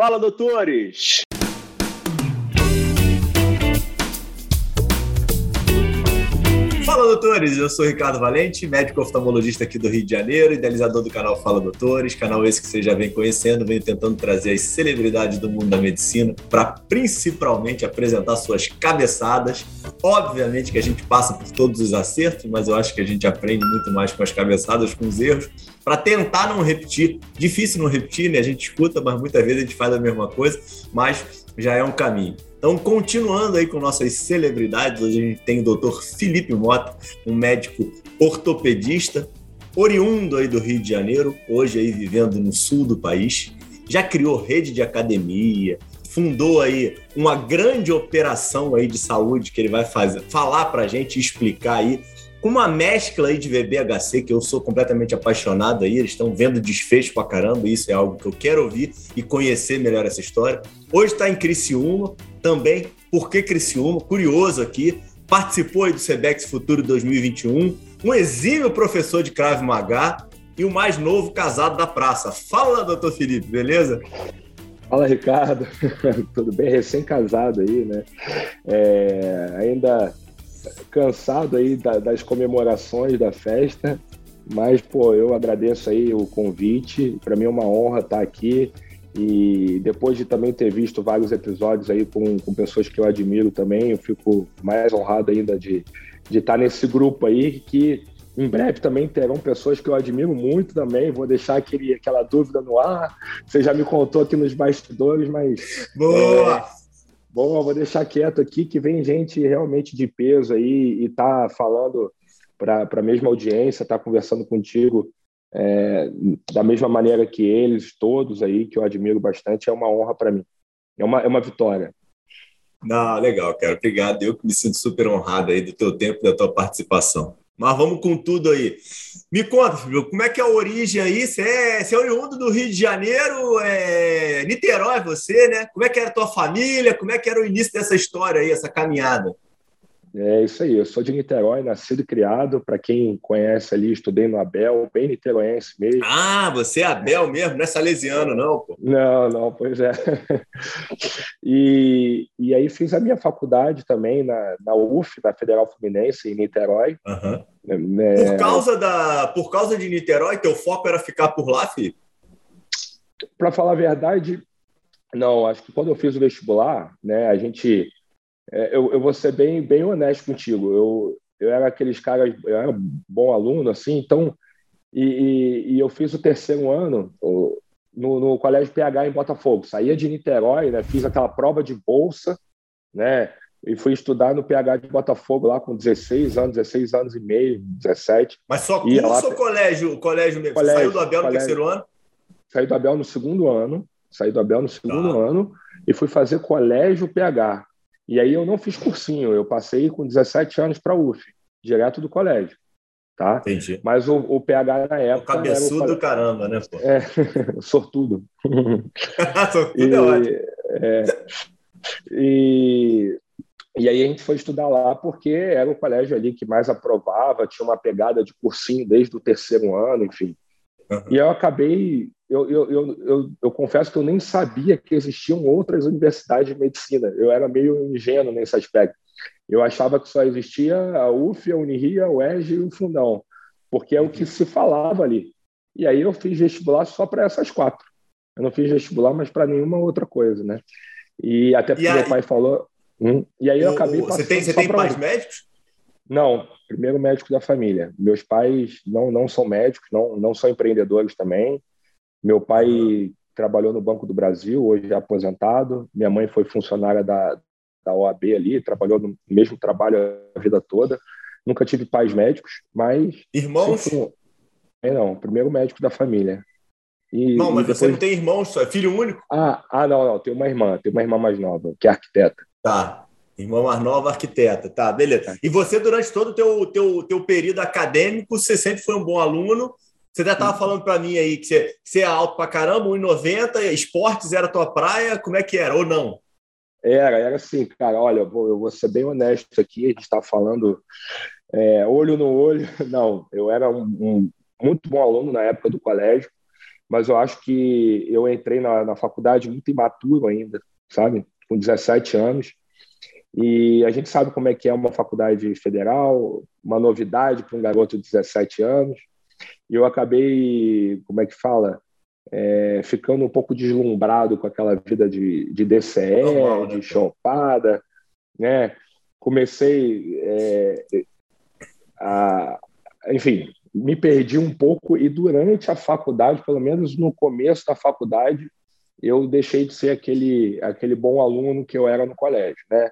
Fala, doutores! Fala, doutores! Eu sou Ricardo Valente, médico oftalmologista aqui do Rio de Janeiro, idealizador do canal Fala Doutores, canal esse que você já vem conhecendo, venho tentando trazer as celebridades do mundo da medicina para principalmente apresentar suas cabeçadas. Obviamente que a gente passa por todos os acertos, mas eu acho que a gente aprende muito mais com as cabeçadas, com os erros, para tentar não repetir. Difícil não repetir, né? A gente escuta, mas muitas vezes a gente faz a mesma coisa, mas já é um caminho. Então, continuando aí com nossas celebridades, hoje a gente tem o Dr. Felipe Mota, um médico ortopedista, oriundo aí do Rio de Janeiro, hoje aí vivendo no sul do país, já criou rede de academia, fundou aí uma grande operação aí de saúde que ele vai fazer, falar para a gente, explicar aí com uma mescla aí de VBHC, que eu sou completamente apaixonado aí, eles estão vendo desfecho pra caramba, isso é algo que eu quero ouvir e conhecer melhor essa história. Hoje está em Criciúma, também, por que Criciúma? Curioso aqui, participou aí do Sebex Futuro 2021, um exímio professor de Krav Maga e o mais novo casado da praça. Fala, doutor Felipe, beleza? Fala, Ricardo. Tudo bem? Recém-casado aí, né? É, ainda cansado aí das comemorações da festa, mas, pô, eu agradeço aí o convite. Para mim é uma honra estar aqui. E depois de também ter visto vários episódios aí com, com pessoas que eu admiro também, eu fico mais honrado ainda de, de estar nesse grupo aí, que em breve também terão pessoas que eu admiro muito também. Vou deixar aquele, aquela dúvida no ar. Você já me contou aqui nos bastidores, mas. Boa! É, Bom, vou deixar quieto aqui que vem gente realmente de peso aí e tá falando para a mesma audiência, tá conversando contigo é, da mesma maneira que eles, todos aí, que eu admiro bastante, é uma honra para mim. É uma, é uma vitória. Não, legal, cara. Obrigado. Eu que me sinto super honrado aí do teu tempo, da tua participação. Mas vamos com tudo aí. Me conta, Fabio, como é que é a origem aí? Você é, é oriundo do Rio de Janeiro, é Niterói você, né? Como é que era a tua família? Como é que era o início dessa história aí, essa caminhada? É isso aí, eu sou de Niterói, nascido e criado. Para quem conhece ali, estudei no Abel, bem niteroense mesmo. Ah, você é Abel mesmo, não é salesiano, não, pô? Não, não, pois é. e, e aí fiz a minha faculdade também na, na UF, na Federal Fluminense, em Niterói. Uhum. É... Por, causa da, por causa de Niterói, teu foco era ficar por lá, Felipe? Para falar a verdade, não. Acho que quando eu fiz o vestibular, né, a gente é, eu, eu vou ser bem, bem honesto contigo. Eu, eu era aqueles caras, eu era bom aluno, assim, então, e, e, e eu fiz o terceiro ano no, no, Colégio PH em Botafogo. Saía de Niterói, né, fiz aquela prova de bolsa, né, e fui estudar no PH de Botafogo lá com 16 anos, 16 anos e meio, 17. Mas só curso lá... ou colégio, colégio mesmo? Colégio, saiu do Abel colégio, no terceiro ano? Saí do Abel no segundo ano, saí do Abel no segundo tá. ano e fui fazer colégio PH. E aí eu não fiz cursinho, eu passei com 17 anos para a UF, direto do colégio. Tá? Entendi. Mas o, o PH na época. O cabeçudo do caramba, né? Pô? É, sortudo. sortudo e, é ótimo. É, e, e aí a gente foi estudar lá porque era o colégio ali que mais aprovava, tinha uma pegada de cursinho desde o terceiro ano, enfim. Uhum. E eu acabei eu, eu, eu, eu, eu confesso que eu nem sabia que existiam outras universidades de medicina. Eu era meio ingênuo nesse aspecto. Eu achava que só existia a UF, a Uniria, a UERJ e o Fundão, porque é o que se falava ali. E aí eu fiz vestibular só para essas quatro. Eu não fiz vestibular, mas para nenhuma outra coisa, né? E até porque e aí, meu pai falou. Hum, e aí eu acabei passando. Você tem, você tem pais médicos? Não, primeiro médico da família. Meus pais não, não são médicos, não, não são empreendedores também. Meu pai trabalhou no Banco do Brasil, hoje é aposentado. Minha mãe foi funcionária da, da OAB ali, trabalhou no mesmo trabalho a vida toda. Nunca tive pais médicos, mas. Irmãos? Sempre... É, não, primeiro médico da família. E, não, mas depois... você não tem irmãos, é filho único? Ah, ah, não, não, tenho uma irmã, tenho uma irmã mais nova, que é arquiteta. Tá. Irmã mais nova, arquiteta. Tá, beleza. E você, durante todo o teu, teu, teu período acadêmico, você sempre foi um bom aluno você já estava falando para mim aí que você, você é alto para caramba, 1,90, esportes era tua praia, como é que era, ou não? Era, era assim, cara, olha, eu vou, eu vou ser bem honesto aqui, a gente está falando é, olho no olho, não, eu era um, um, muito bom aluno na época do colégio, mas eu acho que eu entrei na, na faculdade muito imaturo ainda, sabe? Com 17 anos. E a gente sabe como é que é uma faculdade federal, uma novidade para um garoto de 17 anos. E eu acabei, como é que fala? É, ficando um pouco deslumbrado com aquela vida de, de DCE, Normal, né? de chopada, né? Comecei é, a, enfim, me perdi um pouco e durante a faculdade, pelo menos no começo da faculdade, eu deixei de ser aquele aquele bom aluno que eu era no colégio, né?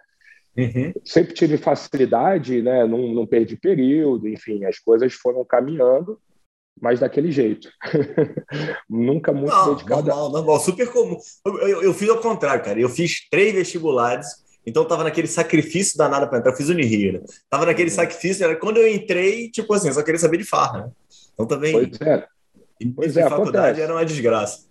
Uhum. Sempre tive facilidade, né? Não, não perdi período, enfim, as coisas foram caminhando, mas daquele jeito. Nunca muito não, dedicado. Normal, normal, super comum. Eu, eu, eu, fiz ao contrário, cara. Eu fiz três vestibulares, então tava naquele sacrifício danado para entrar. Eu fiz Unirio, Tava naquele uhum. sacrifício. Era quando eu entrei, tipo assim, só queria saber de farra. Né? Então também. Pois é. Pois é, faculdade acontece. era uma desgraça.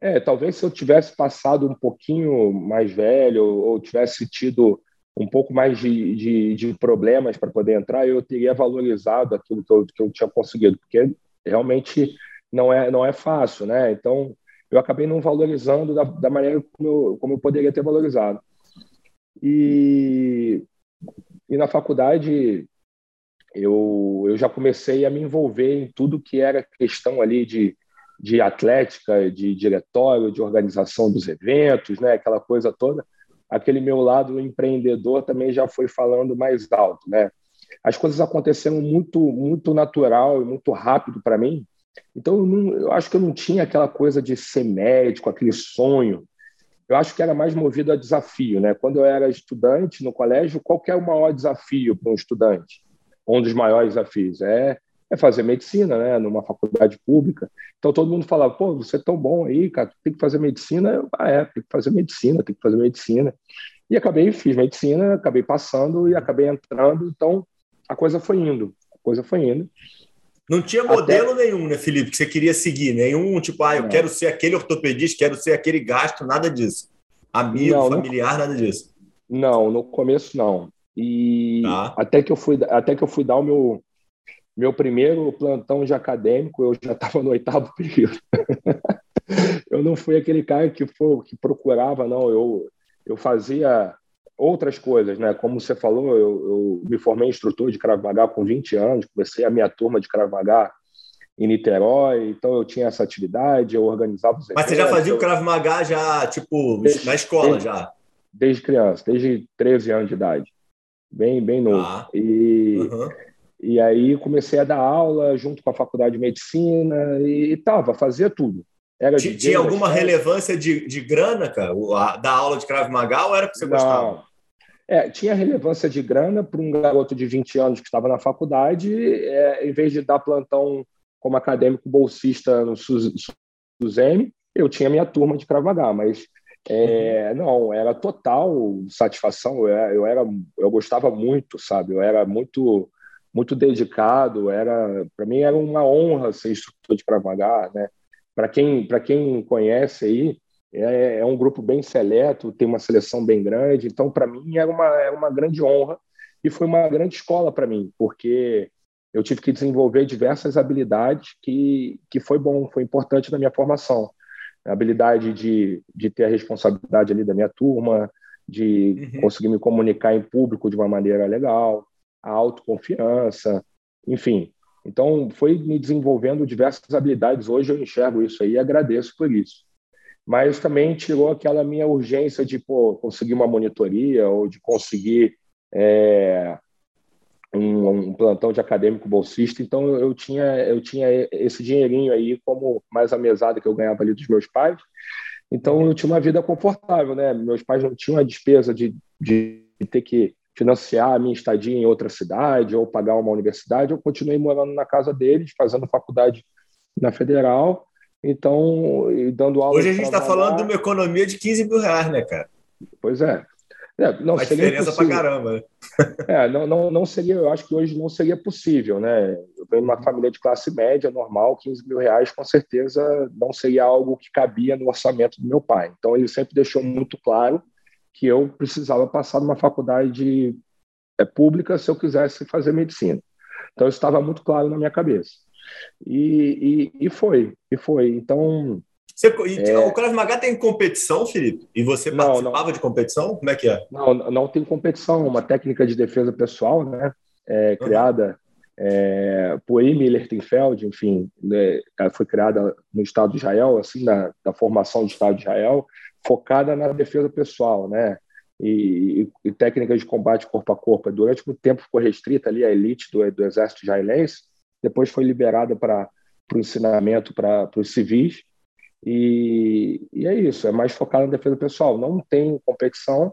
É, talvez se eu tivesse passado um pouquinho mais velho ou tivesse tido um pouco mais de, de, de problemas para poder entrar, eu teria valorizado aquilo que eu, que eu tinha conseguido, porque realmente não é, não é fácil, né? Então, eu acabei não valorizando da, da maneira como eu, como eu poderia ter valorizado. E, e na faculdade, eu, eu já comecei a me envolver em tudo que era questão ali de, de atlética, de diretório, de organização dos eventos, né? Aquela coisa toda aquele meu lado empreendedor também já foi falando mais alto, né? As coisas aconteceram muito, muito natural e muito rápido para mim. Então, eu, não, eu acho que eu não tinha aquela coisa de ser médico, aquele sonho. Eu acho que era mais movido a desafio, né? Quando eu era estudante no colégio, qual é o maior desafio para um estudante? Um dos maiores desafios é é fazer medicina, né, numa faculdade pública. Então todo mundo falava, pô, você é tão bom aí, cara, tem que fazer medicina. Eu, ah, é, tem que fazer medicina, tem que fazer medicina. E acabei, fiz medicina, acabei passando e acabei entrando. Então a coisa foi indo, a coisa foi indo. Não tinha modelo Até... nenhum, né, Felipe, que você queria seguir, nenhum tipo, ah, eu não. quero ser aquele ortopedista, quero ser aquele gasto, nada disso. Amigo, não, familiar, nada disso. Não, no começo não. E tá. até que eu fui, até que eu fui dar o meu meu primeiro plantão de acadêmico, eu já estava no oitavo período. eu não fui aquele cara que, foi, que procurava, não. Eu, eu fazia outras coisas, né? Como você falou, eu, eu me formei instrutor de Krav Maga com 20 anos, comecei a minha turma de Krav Maga em Niterói, então eu tinha essa atividade, eu organizava os Mas você já fazia o Krav Maga já, tipo, desde, na escola desde, já? Desde criança, desde 13 anos de idade. Bem, bem novo. Ah, e... Uhum e aí comecei a dar aula junto com a faculdade de medicina e estava, fazia tudo. Era tinha, tinha alguma relevância de, de grana, cara, da aula de Krav Maga ou era porque você Não. gostava? É, tinha relevância de grana para um garoto de 20 anos que estava na faculdade, é, em vez de dar plantão como acadêmico bolsista no SUSEM, eu tinha minha turma de Krav Maga, mas é, não, era total satisfação, eu era, eu era, eu gostava muito, sabe, eu era muito muito dedicado, era para mim era uma honra ser instrutor de Krav Maga, né? Para quem para quem conhece aí, é, é, um grupo bem seleto, tem uma seleção bem grande, então para mim era uma era uma grande honra e foi uma grande escola para mim, porque eu tive que desenvolver diversas habilidades que que foi bom, foi importante na minha formação. A habilidade de, de ter a responsabilidade ali da minha turma, de uhum. conseguir me comunicar em público de uma maneira legal, a autoconfiança, enfim. Então, foi me desenvolvendo diversas habilidades. Hoje eu enxergo isso aí e agradeço por isso. Mas também tirou aquela minha urgência de pô, conseguir uma monitoria ou de conseguir é, um, um, plantão de acadêmico bolsista. Então, eu tinha, eu tinha esse dinheirinho aí como mais a mesada que eu ganhava ali dos meus pais. Então, eu tinha uma vida confortável, né? Meus pais não tinham a despesa de, de ter que financiar a minha estadia em outra cidade ou pagar uma universidade, eu continuei morando na casa deles, fazendo faculdade na Federal, então, dando aula. Hoje a gente está falando de uma economia de 15 mil reais, né, cara? Pois é. É, não seria diferença para caramba. Né? É, não, não, não seria, eu acho que hoje não seria possível, né? Eu venho de uma família de classe média, normal, 15 mil reais com certeza não seria algo que cabia no orçamento do meu pai. Então ele sempre deixou muito claro que eu precisava passar numa faculdade é, pública se eu quisesse fazer medicina. Então, isso estava muito claro na minha cabeça. E, e, e foi, e foi. Então. Você, e, é... O Krav Maga tem competição, Felipe? E você não, participava não. de competição? Como é que é? Não, não tem competição, é uma técnica de defesa pessoal, né? É, uhum. Criada é, por Amy Lertenfeld, enfim, né, foi criada no Estado de Israel, assim, na, da formação do Estado de Israel, focada na defesa pessoal, né? E, e, e, técnicas de combate corpo a corpo. Durante muito tempo ficou restrita ali a elite do, do exército israelense, depois foi liberada para o ensinamento para os civis, e, e é isso, é mais focada na defesa pessoal. Não tem competição,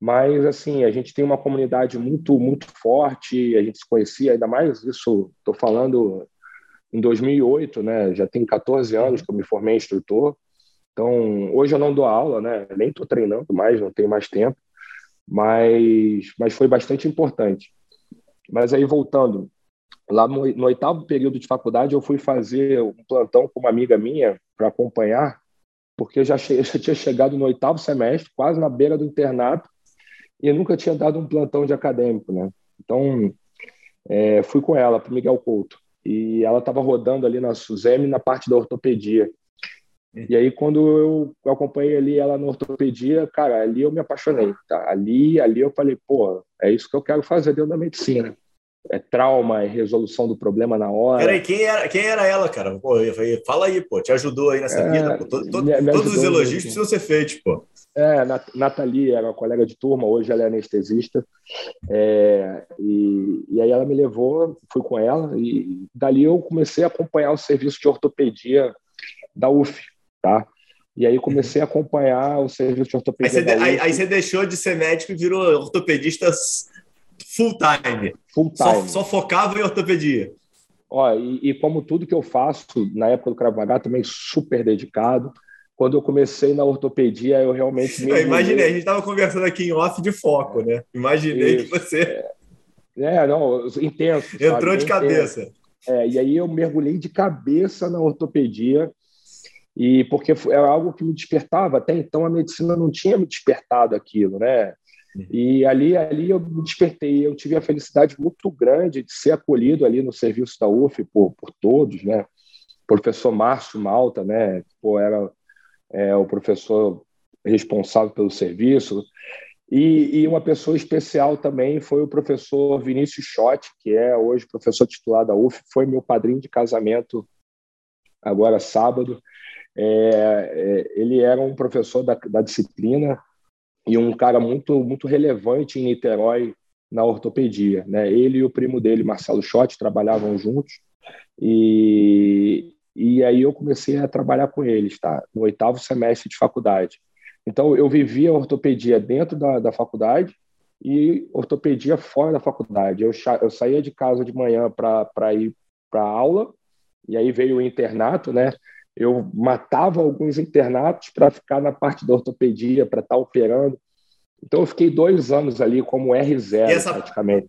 mas assim a gente tem uma comunidade muito muito forte a gente se conhecia ainda mais isso estou falando em 2008 né? Já tem 14 anos que eu me formei instrutor. Então hoje eu não dou aula né? Nem estou treinando mais não tenho mais tempo. Mas mas foi bastante importante. Mas aí voltando lá no, no oitavo período de faculdade eu fui fazer um plantão com uma amiga minha para acompanhar porque eu já, já tinha chegado no oitavo semestre quase na beira do internato e eu nunca tinha dado um plantão de acadêmico, né? Então, é, fui com ela para Miguel Couto e ela estava rodando ali na Suzeme na parte da ortopedia. E aí, quando eu acompanhei ali ela na ortopedia, cara, ali eu me apaixonei, tá? Ali, ali eu falei, pô, é isso que eu quero fazer dentro da medicina é trauma, é resolução do problema na hora. Peraí, quem era, quem era ela, cara? Pô, fala aí, pô, te ajudou aí nessa é, vida. Pô. Todo, todo, me, me todos os elogios mesmo. precisam ser feitos, pô. É, Nathalie era uma colega de turma, hoje ela é anestesista. É, e, e aí ela me levou, fui com ela, e dali eu comecei a acompanhar o serviço de ortopedia da UF, tá? E aí comecei a acompanhar o serviço de ortopedia. Aí você, aí, aí você deixou de ser médico e virou ortopedista full time. Full time. Só, só focava em ortopedia. Ó, e, e, como tudo que eu faço na época do Krav Maga, também super dedicado. Quando eu comecei na ortopedia, eu realmente. eu imaginei, a gente estava conversando aqui em off de foco, né? Imaginei Isso, que você. É, é não, intenso. Entrou sabe? de cabeça. É, e aí eu mergulhei de cabeça na ortopedia, e porque era algo que me despertava. Até então a medicina não tinha me despertado aquilo, né? E ali, ali eu me despertei, eu tive a felicidade muito grande de ser acolhido ali no serviço da UF por, por todos, né? Professor Márcio Malta, né? Pô, era é, o professor responsável pelo serviço. E, e, uma pessoa especial também foi o professor Vinícius Schott, que é hoje professor titular da UF, foi meu padrinho de casamento agora sábado. É, é, ele era um professor da, da disciplina e um cara muito muito relevante em Niterói na ortopedia, né? Ele e o primo dele, Marcelo Schott, trabalhavam juntos e e aí eu comecei a trabalhar com eles, tá? No oitavo semestre de faculdade. Então eu vivia ortopedia dentro da, da faculdade e ortopedia fora da faculdade. Eu, eu saía de casa de manhã para ir para aula e aí veio o internato, né? Eu matava alguns internatos para ficar na parte da ortopedia, para estar tá operando. Então, eu fiquei dois anos ali como R0, essa, praticamente.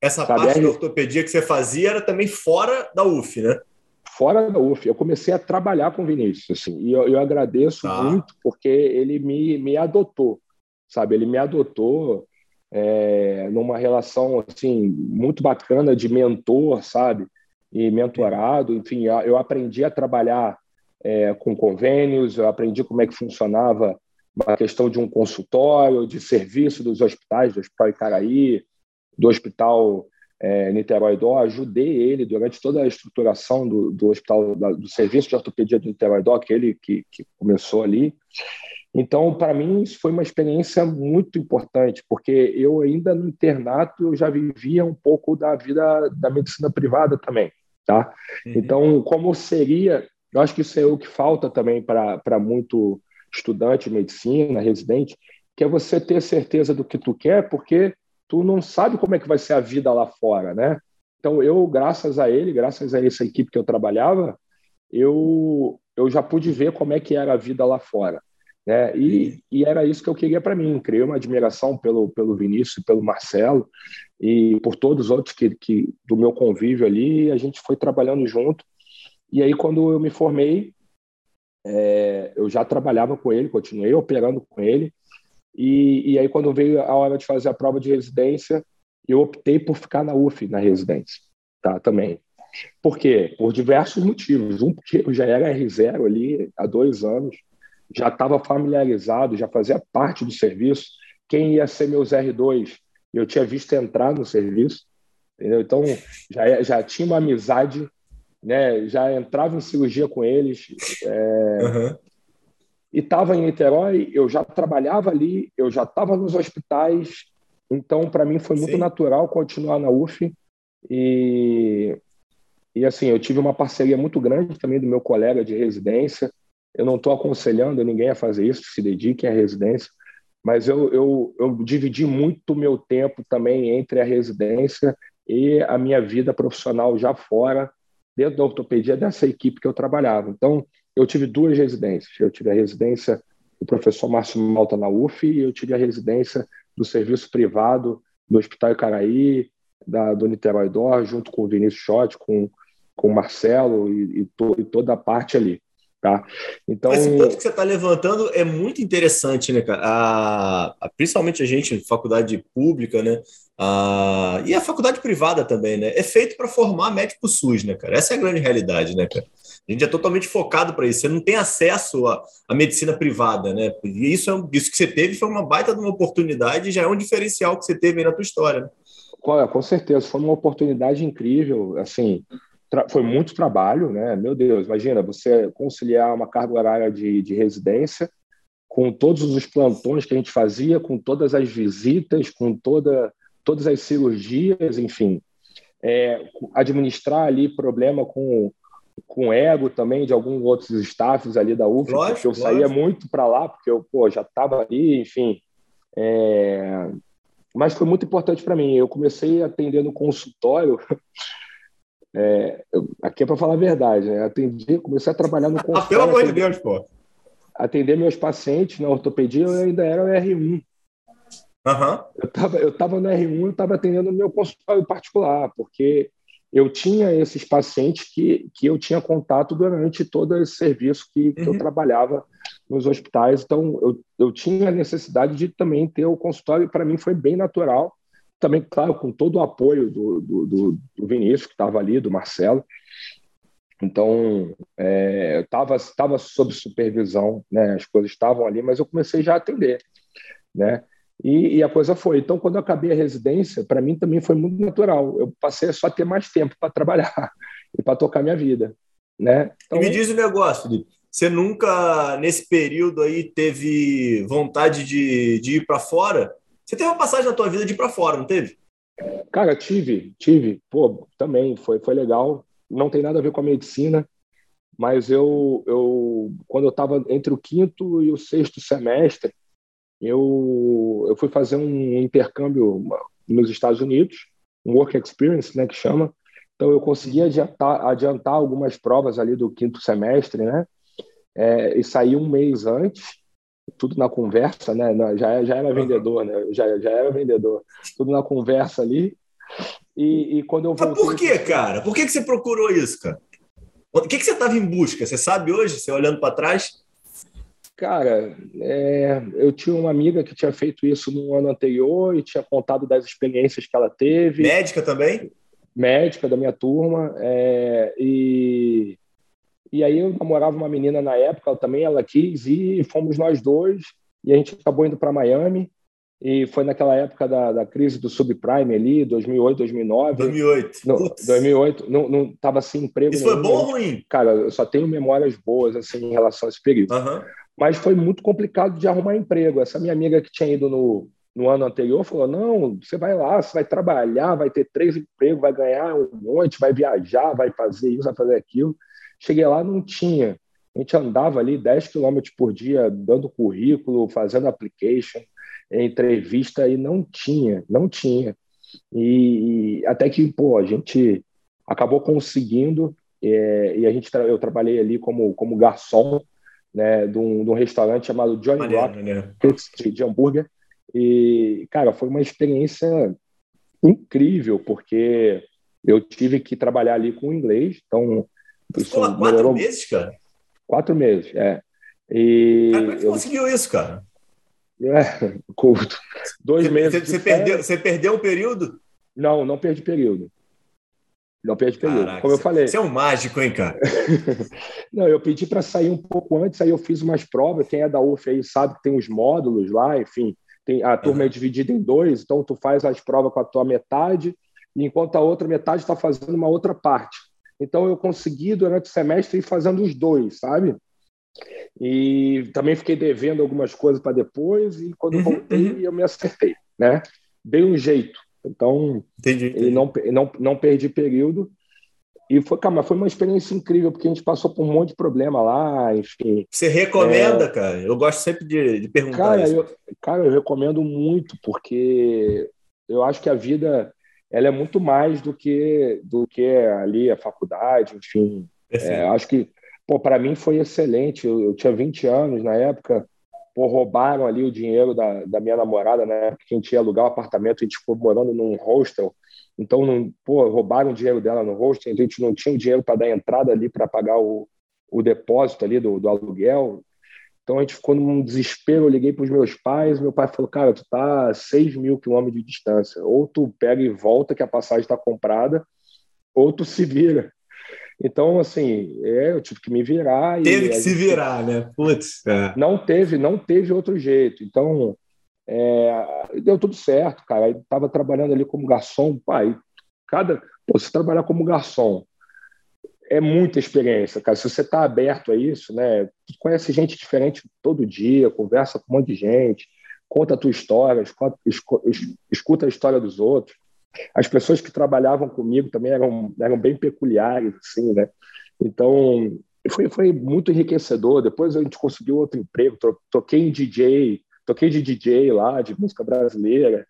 Essa Sabe? parte R... da ortopedia que você fazia era também fora da UF, né? Fora da UF. Eu comecei a trabalhar com o Vinícius, assim, e eu, eu agradeço tá. muito porque ele me, me adotou, sabe? Ele me adotou é, numa relação, assim, muito bacana de mentor, sabe? E mentorado, enfim, eu aprendi a trabalhar é, com convênios, eu aprendi como é que funcionava a questão de um consultório, de serviço dos hospitais, do Hospital Icaraí, do Hospital é, Niterói Dó, ajudei ele durante toda a estruturação do, do hospital, da, do serviço de ortopedia do Niterói Dó, aquele que, que começou ali. Então, para mim, isso foi uma experiência muito importante, porque eu ainda no internato eu já vivia um pouco da vida da medicina privada também, tá? Uhum. Então, como seria eu acho que isso é o que falta também para muito estudante de medicina, residente, que é você ter certeza do que tu quer, porque tu não sabe como é que vai ser a vida lá fora, né? Então eu, graças a ele, graças a essa equipe que eu trabalhava, eu eu já pude ver como é que era a vida lá fora, né? E, e era isso que eu queria para mim. Criei uma admiração pelo pelo Vinícius, pelo Marcelo e por todos os outros que, que do meu convívio ali. A gente foi trabalhando junto e aí, quando eu me formei, é, eu já trabalhava com ele, continuei operando com ele. E, e, aí, quando veio a hora de fazer a prova de residência, eu optei por ficar na UF, na residência, tá? Também. Por quê? Por diversos motivos. Um, porque eu já era R0 ali há dois anos, já estava familiarizado, já fazia parte do serviço. Quem ia ser meus R2, eu tinha visto entrar no serviço, entendeu? Então, já, já tinha uma amizade, né? já entrava em cirurgia com eles. É... Uhum. E estava em Niterói, eu já trabalhava ali, eu já estava nos hospitais, então, para mim, foi muito Sim. natural continuar na UF. E, e, assim, eu tive uma parceria muito grande também do meu colega de residência. Eu não estou aconselhando ninguém a fazer isso, se dediquem à residência, mas eu, eu, eu dividi muito meu tempo também entre a residência e a minha vida profissional já fora, dentro da ortopedia dessa equipe que eu trabalhava. Então, eu tive duas residências. Eu tive a residência do professor Márcio Malta na UF e eu tive a residência do serviço privado do Hospital Icaraí, da, do Niterói Dor, junto com o Vinícius Schott, com, com o Marcelo e, e, to, e toda a parte ali. Tá? Então, Esse ponto que você está levantando é muito interessante, né, cara? A, a, principalmente a gente, faculdade pública, né? A, e a faculdade privada também, né? É feito para formar médico SUS, né, cara? Essa é a grande realidade, né, cara? A gente é totalmente focado para isso. Você não tem acesso à, à, medicina privada, né? E isso, é, isso que você teve foi uma baita de uma oportunidade, já é um diferencial que você teve aí na tua história. Né? Com, com certeza, foi uma oportunidade incrível. Assim, foi muito trabalho, né? Meu Deus, imagina você conciliar uma carga horária de, de residência com todos os plantões que a gente fazia, com todas as visitas, com toda, todas as cirurgias, enfim. É, administrar ali problema com com ego também de alguns outros staffs ali da UF, lógico, porque eu lógico. saía muito para lá, porque eu pô, já estava ali, enfim. É... Mas foi muito importante para mim. Eu comecei atendendo consultório. É... aqui é para falar a verdade, né? Atendi, comecei a trabalhar no consultório. Pelo amor de Deus, pô. Atender meus pacientes na ortopedia, eu ainda era o R1. Uhum. Eu estava eu tava no R1, eu estava atendendo no meu consultório particular, porque eu tinha esses pacientes que, que eu tinha contato durante todo esse serviço que, que eu uhum. trabalhava nos hospitais. Então, eu, eu tinha a necessidade de também ter o consultório, para mim foi bem natural. Também, claro, com todo o apoio do, do, do, do Vinícius, que estava ali, do Marcelo. Então, é, eu estava tava sob supervisão, né? as coisas estavam ali, mas eu comecei já a atender. Né? E, e, a coisa foi. Então, quando eu acabei a residência, para mim também foi muito natural. Eu passei a só ter mais tempo para trabalhar e para tocar minha vida. Né? Então, e me diz o um negócio, Felipe. Você nunca, nesse período aí, teve vontade de, de ir para fora? Você teve uma passagem na tua vida de ir para fora, não teve? Cara, tive, tive. Pô, também foi, foi legal. Não tem nada a ver com a medicina, mas eu, eu quando eu estava entre o quinto e o sexto semestre, eu, eu fui fazer um intercâmbio nos Estados Unidos, um work experience, né, que chama. Então eu consegui adiantar, adiantar algumas provas ali do quinto semestre, né? É, e saí um mês antes, tudo na conversa, né? Já, já era vendedor, né? Já, já era vendedor, tudo na conversa ali. E, e quando eu voltei... Mas por que, cara? Por que, que você procurou isso, cara? O que, que você estava em busca? Você sabe hoje, você olhando para trás? Cara, é, eu tinha uma amiga que tinha feito isso no ano anterior e tinha contado das experiências que ela teve. Médica também? Médica da minha turma. É, e, e aí eu namorava uma menina na época, também ela quis e fomos nós dois. E a gente acabou indo para Miami. E foi naquela época da, da crise do subprime ali, 2008, 2009. 2008. No, 2008, não, não tava sem emprego. Isso nenhum. foi bom ou ruim? Cara, eu só tenho memórias boas assim em relação a esse período. Uhum mas foi muito complicado de arrumar emprego. Essa minha amiga que tinha ido no, no ano anterior falou: não, você vai lá, você vai trabalhar, vai ter três empregos, vai ganhar um monte, vai viajar, vai fazer isso, vai fazer aquilo. Cheguei lá, não tinha. A gente andava ali 10 quilômetros por dia, dando currículo, fazendo application, entrevista, e não tinha, não tinha. E, e até que, pô, a gente acabou conseguindo, é, e a gente, eu trabalhei ali como, como garçom, né, de um, de um restaurante chamado Johnny maneiro, Rock, de hambúrguer. E, cara, foi uma experiência incrível, porque eu tive que trabalhar ali com inglês, então... Ficou lá quatro melhorou... meses, cara? Quatro meses, é. E cara, como é que eu... conseguiu isso, cara? É, curto. Dois você, meses. Você, perdeu, você perdeu um período? Não, não perdi período. Não perde período. Caraca, Como eu falei. Você é um mágico, hein, cara? não, eu pedi para sair um pouco antes, aí eu fiz umas provas. Quem é da UF aí sabe que tem os módulos lá, enfim. Tem, a turma uhum. é dividida em dois, então tu faz as provas com a tua metade, enquanto a outra metade está fazendo uma outra parte. Então eu consegui, durante o semestre, ir fazendo os dois, sabe? E também fiquei devendo algumas coisas para depois, e quando uhum, voltei, uhum. eu me acertei, né? Dei um jeito. Então, entendi, entendi. Não, não, não perdi período. E foi, cara, foi uma experiência incrível, porque a gente passou por um monte de problema lá, enfim. Você recomenda, é... cara? Eu gosto sempre de, de perguntar cara, isso. Eu, cara, eu recomendo muito, porque eu acho que a vida ela é muito mais do que do que ali a faculdade, enfim. É, acho que, pô, para mim foi excelente. Eu, eu, tinha 20 anos na época, pô, roubaram ali o dinheiro da, da minha namorada, na época que a gente ia alugar um apartamento, a gente ficou morando num hostel. Então, não, pô, roubaram o dinheiro dela no hostel, então a gente não tinha dinheiro para dar entrada ali para pagar o, o depósito ali do, do aluguel. Então a gente ficou num desespero. Eu liguei para os meus pais. Meu pai falou: Cara, tu tá a 6 mil quilômetros de distância. Ou tu pega e volta, que a passagem está comprada, ou tu se vira. Então, assim, é, eu tive que me virar. Teve que se virar, né? Putz. É. Não teve, não teve outro jeito. Então, é, deu tudo certo, cara. Aí tava trabalhando ali como garçom, pai. Cada, pô, se trabalhar como garçom é muita experiência, cara. Se você está aberto a isso, né? Conhece gente diferente todo dia, conversa com um monte de gente, conta a tua história, escuta a história dos outros. As pessoas que trabalhavam comigo também eram, eram bem peculiares, assim, né? Então, foi, foi muito enriquecedor. Depois a gente conseguiu outro emprego, toquei em DJ, toquei de DJ lá, de música brasileira.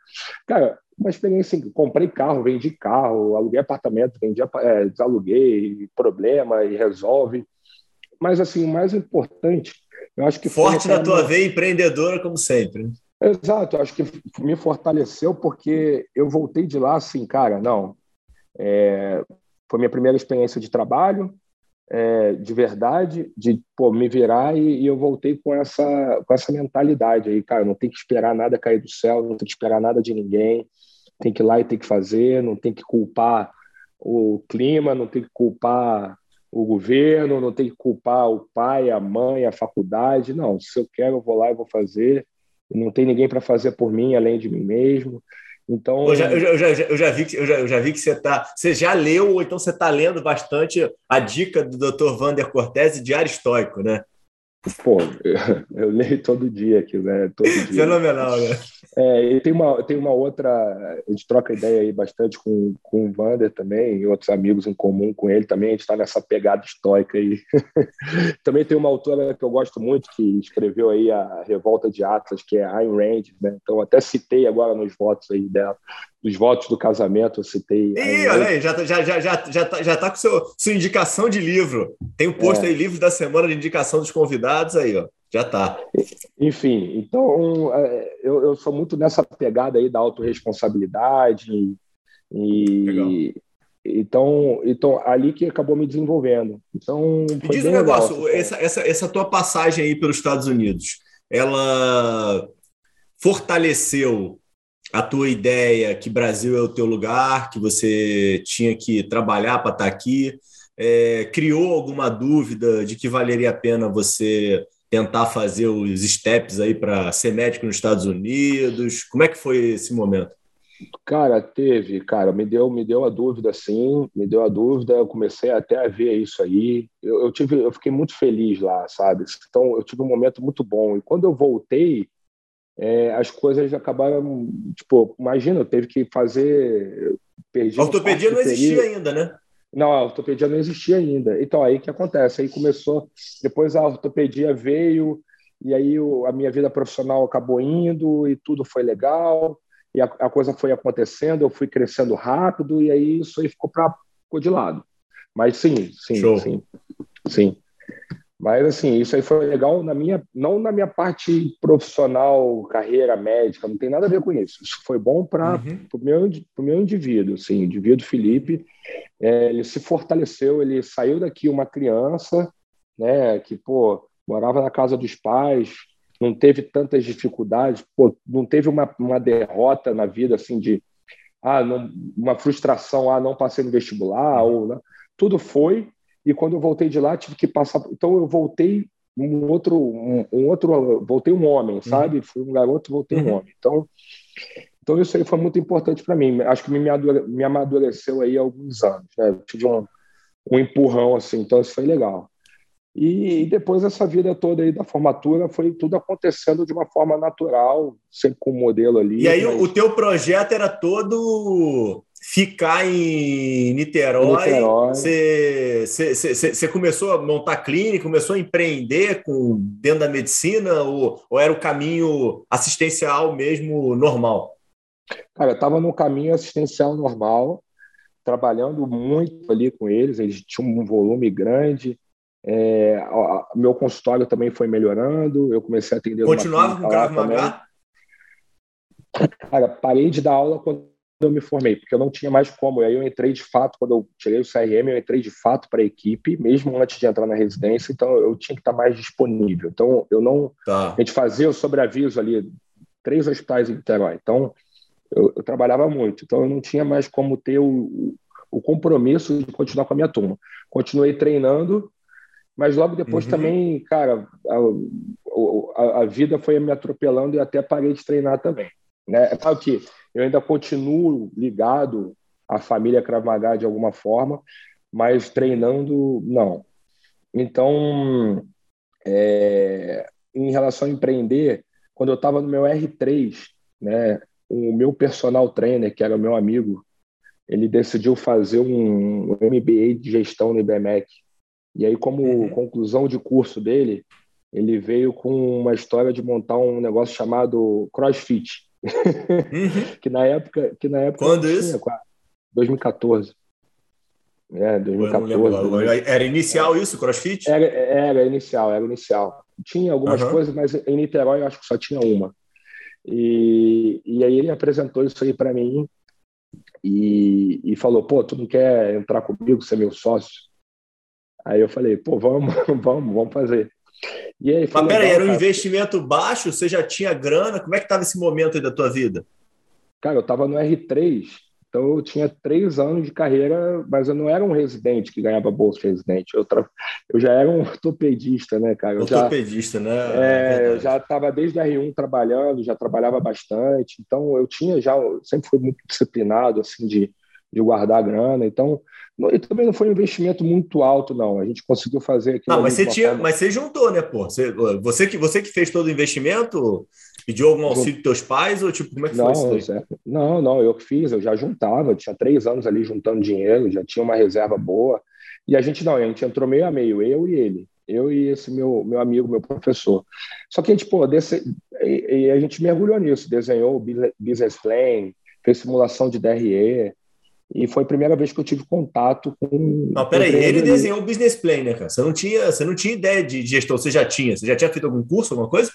Cara, uma experiência. Comprei carro, vendi carro, aluguei apartamento, vendi, é, desaluguei, problema e resolve. Mas, assim, o mais importante, eu acho que. Forte na tua veia empreendedora, como sempre. Né? Exato, eu acho que me fortaleceu porque eu voltei de lá assim, cara, não. É, foi minha primeira experiência de trabalho, é, de verdade, de pô, me virar e, e, eu voltei com essa, com essa mentalidade aí, cara, não tem que esperar nada cair do céu, não tem que esperar nada de ninguém, tem que ir lá e tem que fazer, não tem que culpar o clima, não tem que culpar o governo, não tem que culpar o pai, a mãe, a faculdade, não, se eu quero eu vou lá e vou fazer, não tem ninguém para fazer por mim além de mim mesmo, então, eu já, eu já, eu já, vi que eu já, eu já vi que você tá, você já leu ou então você está lendo bastante a dica do Dr. Vander Cortese de Aristóico, né? Pô, eu, leio todo dia aqui, né? Todo dia. Fenomenal, né? É, e tem uma, tem uma outra, a gente troca ideia aí bastante com, com o Vander também, e outros amigos em comum com ele também, a gente está nessa pegada estoica aí. também tem uma autora que eu gosto muito, que escreveu aí a Revolta de Atlas, que é Ayn Rand, né? Então até citei agora nos votos aí dela, dos votos do casamento, eu citei. Ih, olha aí, já, já, já, já, já, tá, já tá com seu, sua indicação de livro. Tem o um posto é. aí, livros da semana de indicação dos convidados aí, ó. Já tá. Enfim, então é, eu, eu sou muito nessa pegada aí da autorresponsabilidade e, Legal. Então, então, ali que acabou me desenvolvendo. Então, me diz um negócio, legal, essa, essa, essa tua passagem aí pelos Estados Unidos, ela fortaleceu a tua ideia que Brasil é o teu lugar, que você tinha que trabalhar para estar tá aqui? É, criou alguma dúvida de que valeria a pena você tentar fazer os steps aí para ser médico nos Estados Unidos? Como é que foi esse momento? Cara, teve, cara, me deu, me deu a dúvida, sim, me deu a dúvida. Eu comecei até a ver isso aí. Eu, eu tive, eu fiquei muito feliz lá, sabe? Então, eu tive um momento muito bom. E quando eu voltei, é, as coisas acabaram. Tipo, imagina, eu teve que fazer. Perdi a ortopedia não existia ainda, né? Não, a ortopedia não existia ainda. Então, aí que acontece? Aí começou. Depois a ortopedia veio, e aí o, a minha vida profissional acabou indo, e tudo foi legal, e a, a coisa foi acontecendo, eu fui crescendo rápido, e aí isso aí ficou, pra, ficou de lado. Mas sim, sim, Show. sim. Sim. Mas assim, isso aí foi legal na minha, não na minha parte profissional, carreira médica, não tem nada a ver com isso. Isso foi bom para uhum. o meu, meu indivíduo, assim, o indivíduo Felipe, é, ele se fortaleceu, ele saiu daqui uma criança, né, que pô morava na casa dos pais, não teve tantas dificuldades, pô, não teve uma, uma derrota na vida assim de ah, não, uma frustração, ah, não passei no vestibular, ou né? tudo foi. E quando eu voltei de lá, tive que passar. Então eu voltei um outro, um, um outro, voltei um homem, uhum. sabe? Uhum. Fui um garoto, voltei uhum. um homem. Então, então isso aí foi muito importante para mim. Acho que me, me amadureceu aí alguns anos. Né? Tive um, um empurrão assim, então isso foi legal. E, depois essa vida toda aí da formatura foi tudo acontecendo de uma forma natural, sempre com o modelo ali. E aí mas... o teu projeto era todo ficar em Niterói. Você, você, começou a montar clínica, começou a empreender com, dentro da medicina ou, ou era o caminho assistencial mesmo normal? Cara, eu estava no caminho assistencial normal, trabalhando muito ali com eles, eles tinham um volume grande, é, a, meu consultório também foi melhorando, eu comecei a atender. Continuava com Krav Maga? Cara, parei de dar aula quando eu me formei, porque eu não tinha mais como. E aí eu entrei de fato, quando eu tirei o CRM, eu entrei de fato para a equipe, mesmo antes de entrar na residência, então eu tinha que estar mais disponível. Então eu não. Tá. A gente fazia o sobreaviso ali, três hospitais em Niterói. Então eu, eu, trabalhava muito, então eu não tinha mais como ter o, o compromisso de continuar com a minha turma. Continuei treinando mas logo depois uhum. também, cara, a, a, a, vida foi me atropelando e até parei de treinar também. Né? É claro que eu ainda continuo ligado à família Krav Maga de alguma forma, mas treinando, não. Então, é, em relação a empreender, quando eu estava no meu R3, né, o meu personal trainer, que era meu amigo, ele decidiu fazer um MBA de gestão no IBMEC e aí, como uhum. conclusão de curso dele, ele veio com uma história de montar um negócio chamado CrossFit. Uhum. que na época, que na época Quando isso? 2014. É, 2014. Era inicial isso, CrossFit? Era, era inicial, era inicial. Tinha algumas uhum. coisas, mas em Niterói eu acho que só tinha uma. E, e aí ele apresentou isso aí para mim e, e falou: pô, tu não quer entrar comigo, ser meu sócio? Aí eu falei, pô, vamos, vamos, vamos fazer. E aí, Mas peraí, era um investimento baixo? Você já tinha grana? Como é que estava esse momento aí da tua vida? Cara, eu estava no R3, então eu tinha três anos de carreira, mas eu não era um residente que ganhava bolsa de residente. Eu, tra... eu já era um ortopedista, né, cara? Eu ortopedista, já... né? É, é eu já estava desde R1 trabalhando, já trabalhava bastante, então eu tinha já, eu sempre fui muito disciplinado, assim, de, de guardar grana, então e também não foi um investimento muito alto, não. A gente conseguiu fazer aqui. Ah, mas você, tinha, mas você juntou, né, pô? Você, você, que, você que fez todo o investimento, pediu algum auxílio dos teus pais, ou tipo, como é que não, foi isso? Não, não, eu que fiz, eu já juntava, tinha três anos ali juntando dinheiro, já tinha uma reserva boa. E a gente não, a gente entrou meio a meio, eu e ele. Eu e esse meu, meu amigo, meu professor. Só que a gente, pô, desse, e, e a gente mergulhou nisso, desenhou o business plan, fez simulação de DRE, e foi a primeira vez que eu tive contato com. Não, peraí, ele desenhou o business plan, né, cara? Você não tinha, você não tinha ideia de gestão, você já tinha? Você já tinha feito algum curso, alguma coisa?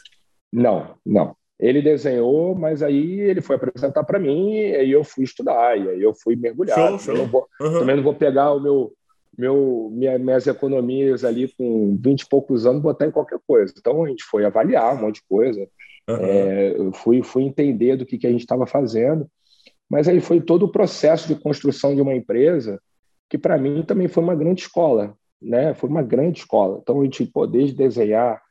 Não, não. Ele desenhou, mas aí ele foi apresentar para mim e aí eu fui estudar, e aí eu fui mergulhar. Show, show. Não vou, uhum. Também não vou pegar o meu, meu, minha, minhas economias ali com 20 e poucos anos botar em qualquer coisa. Então a gente foi avaliar um monte de coisa. Uhum. É, eu fui, fui entender do que, que a gente estava fazendo. Mas aí foi todo o processo de construção de uma empresa que para mim também foi uma grande escola, né? Foi uma grande escola. Então a gente poder desenhar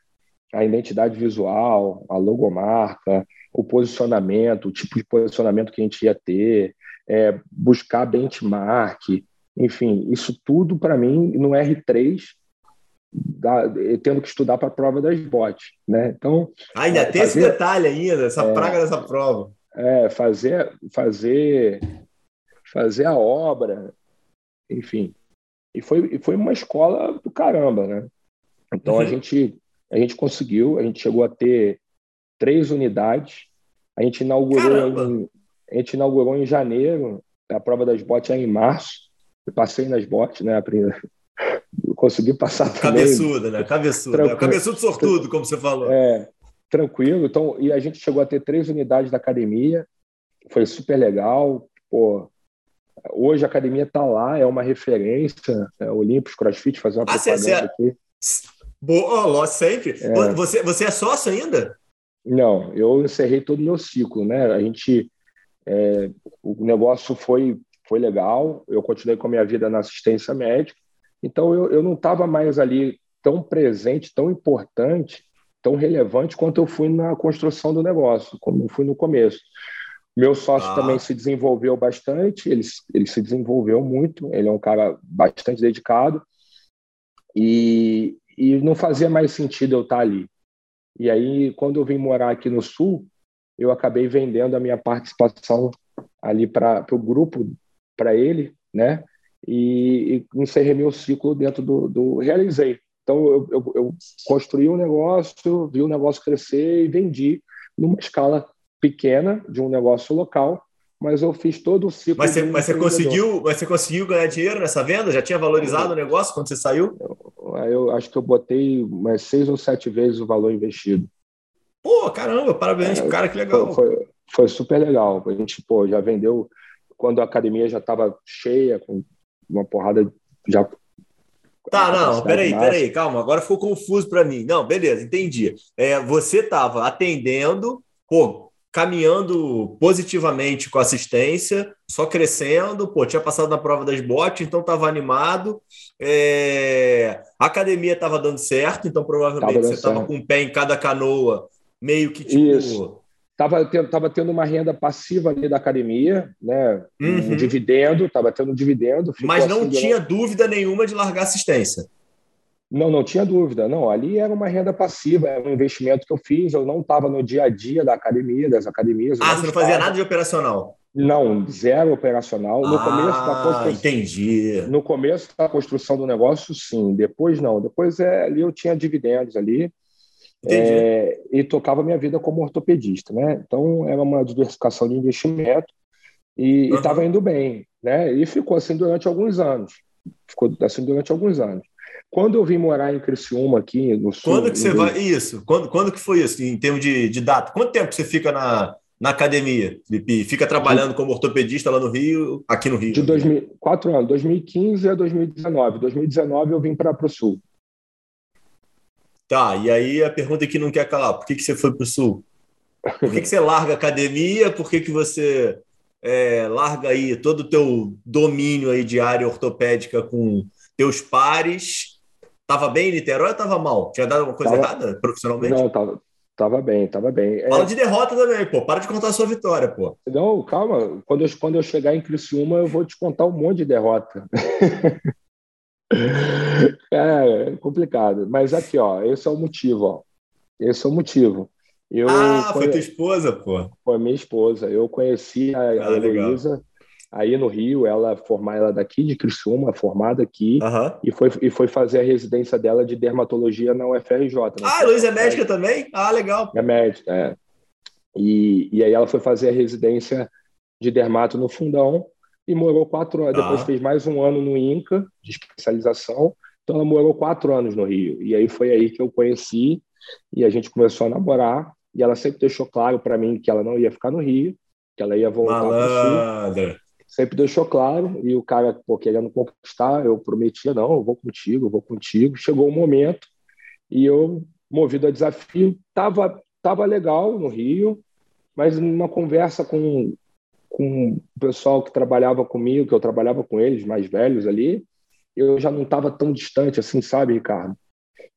a identidade visual, a logomarca, o posicionamento, o tipo de posicionamento que a gente ia ter, é, buscar benchmark, enfim, isso tudo para mim no R3 da, tendo que estudar para a prova das bots, né? Então ainda é, tem fazer, esse detalhe ainda, essa é, praga dessa prova é, fazer, fazer, fazer a obra, enfim. E foi, foi uma escola do caramba, né? Então uhum. a gente a gente conseguiu, a gente chegou a ter três unidades. A gente inaugurou em, a gente inaugurou em janeiro. A prova das botes é em março. Eu passei nas botes, né? Consegui passar Cabeçuda, também. né? Cabeçuda. Né? Cabeçudo sortudo, como você falou. É, tranquilo. Então, e a gente chegou a ter três unidades da academia, foi super legal. Pô, hoje a academia está lá, é uma referência. É, Olympus CrossFit, fazer uma ah, propaganda cê, aqui. Boa, sempre. É. Você, você é sócio ainda? Não, eu encerrei todo o meu ciclo, né? A gente É, o negócio foi, foi legal, eu continuei com a minha vida na assistência médica, então eu, eu não estava mais ali tão presente, tão importante, tão relevante quanto eu fui na construção do negócio, como eu fui no começo. Meu sócio ah. também se desenvolveu bastante, ele, ele se desenvolveu muito, ele é um cara bastante dedicado e, e não fazia mais sentido eu estar ali. E aí, quando eu vim morar aqui no Sul, eu acabei vendendo a minha participação ali para o grupo, para ele, né? E, e encerrei meu ciclo dentro do, do realizei. Então, eu, eu, eu, construí um negócio, vi o negócio crescer e vendi numa escala pequena de um negócio local, mas eu fiz todo o ciclo. Mas você, mas você conseguiu, mas você conseguiu ganhar dinheiro nessa venda? Já tinha valorizado o negócio quando você saiu? Eu, eu acho que eu botei umas seis ou sete vezes o valor investido. Pô, caramba, parabéns, é, cara, que legal. Foi, foi, foi, super legal. A gente, pô, já vendeu quando a academia já estava cheia, com uma porrada já. Tá, não, peraí, peraí, calma, agora ficou confuso para mim. Não, beleza, entendi. É, você estava atendendo, pô, caminhando positivamente com assistência, só crescendo, pô, tinha passado na prova das botes, então estava animado. É... A academia estava dando certo, então provavelmente você estava com um pé em cada canoa, meio que tipo. Isso. Tava tendo, tava tendo uma renda passiva ali da academia, né? Uhum. Um dividendo, tava tendo um dividendo. Mas não assim, tinha dúvida nenhuma de largar assistência. Não, não tinha dúvida. Não, ali era uma renda passiva, era um investimento que eu fiz. Eu não estava no dia a dia da academia, das academias. Ah, você não fazia nada de operacional? Não, zero operacional. No ah, começo da construção. Entendi. No começo da construção do negócio, sim. Depois não. Depois é, ali eu tinha dividendos ali. É, e tocava minha vida como ortopedista, né? Então era uma diversificação de investimento e uhum. estava indo bem, né? E ficou assim durante alguns anos. Ficou assim durante alguns anos. Quando eu vim morar em Criciúma, aqui no sul. Quando que você vai. Isso. Quando, quando que foi isso, em termos de, de data? Quanto tempo você fica na, na academia, Felipe? Fica trabalhando como ortopedista lá no Rio, aqui no Rio? De 2000, quatro anos, 2015 a 2019. 2019 eu vim para o sul. Tá, e aí a pergunta que não quer calar: por que, que você foi para o sul? Por que, que você larga a academia? Por que, que você é, larga aí todo o teu domínio aí de área ortopédica com teus pares Tava bem em Niterói ou tava mal? Tinha dado alguma coisa tava... errada profissionalmente? Não, tava, tava bem, tava bem. É. Fala é... de derrota também, pô. Para de contar a sua vitória, pô. Não, calma. Quando eu, quando eu chegar em Criciúma, eu vou te contar um monte de derrota. é, complicado. Mas aqui, ó, esse é o motivo, ó. Esse é o motivo. Eu ah, foi tua esposa, pô? Foi minha esposa. Eu conheci a, ah, a Heloísa aí no Rio, ela formar ela daqui de Criciúma, formada aqui, uhum. e, foi, e foi fazer a residência dela de dermatologia na UFRJ. Né? Ah, Luiz é médica também? Ah, legal. É médica, é. E, e aí ela foi fazer a residência de dermato no Fundão e morou quatro anos. Depois fez mais um ano no INCA, de especialização. Então ela morou quatro anos no Rio. E aí foi aí que eu conheci e a gente começou a namorar. E ela sempre deixou claro para mim que ela não ia ficar no Rio, que ela ia voltar para o Sul sempre deixou claro, e o cara, pô, querendo conquistar, eu prometia, não, eu vou contigo, eu vou contigo. Chegou o um momento, e eu, movido a desafio, tava, tava legal no Rio, mas numa conversa com, com o pessoal que trabalhava comigo, que eu trabalhava com eles, mais velhos ali, eu já não estava tão distante assim, sabe, Ricardo?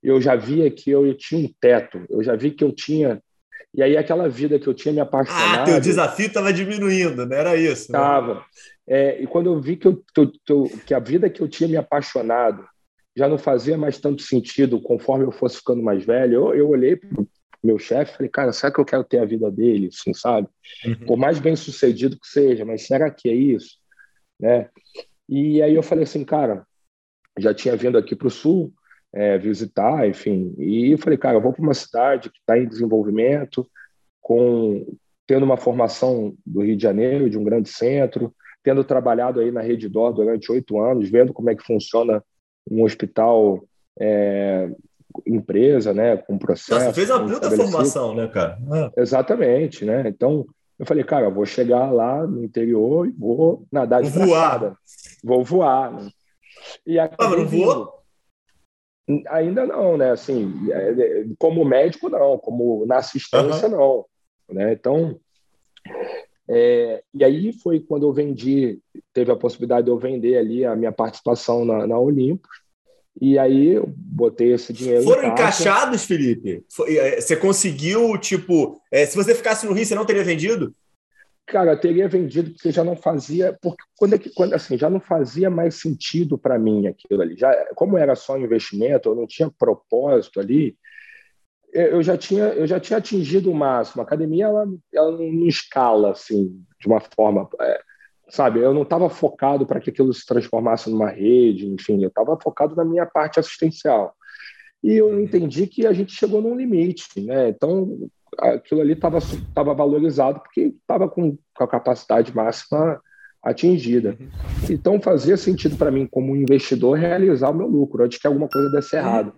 Eu já via que eu tinha um teto, eu já vi que eu tinha e aí aquela vida que eu tinha me apaixonado... Ah, teu desafio estava diminuindo, não era isso? Estava. Né? É, e quando eu vi que, eu, que, eu, que a vida que eu tinha me apaixonado já não fazia mais tanto sentido conforme eu fosse ficando mais velho, eu, eu olhei meu chefe falei, cara, será que eu quero ter a vida dele, assim, sabe? Uhum. Por mais bem sucedido que seja, mas será que é isso? Né? E aí eu falei assim, cara, já tinha vindo aqui para o Sul, é, visitar, enfim. E eu falei, cara, eu vou para uma cidade que está em desenvolvimento, com tendo uma formação do Rio de Janeiro, de um grande centro, tendo trabalhado aí na Rede Dor durante oito anos, vendo como é que funciona um hospital é, empresa, né, com processo. Você fez uma puta formação, né, cara? Ah. Exatamente, né? Então, eu falei, cara, eu vou chegar lá no interior e vou nadar de voar. Vou voar. Né? E ah, mas não voou? Ainda não, né? Assim, é, é, como médico, não. Como na assistência, uhum. não. Né? Então, É, e aí foi quando eu vendi, teve a possibilidade de eu vender ali a minha participação na, na Olympus. E aí eu botei esse dinheiro. Foram encaixados, Felipe? É, você conseguiu, tipo, é, se você ficasse no Rio, você não teria vendido? Cara, eu teria vendido porque já não fazia, porque quando, é que, quando assim, já não fazia mais sentido para mim aquilo ali. Já, como era só investimento, eu não tinha propósito ali. Eu já tinha, eu já tinha atingido o máximo. A academia ela, ela não escala assim de uma forma, é, sabe? Eu não estava focado para que aquilo se transformasse numa rede, enfim. Eu estava focado na minha parte assistencial. E eu uhum. entendi que a gente chegou num limite, né? Então aquilo ali estava valorizado porque estava com, com, a capacidade máxima atingida. Uhum. Então fazia sentido para mim, como investidor, realizar o meu lucro antes que alguma coisa desse uhum. errado.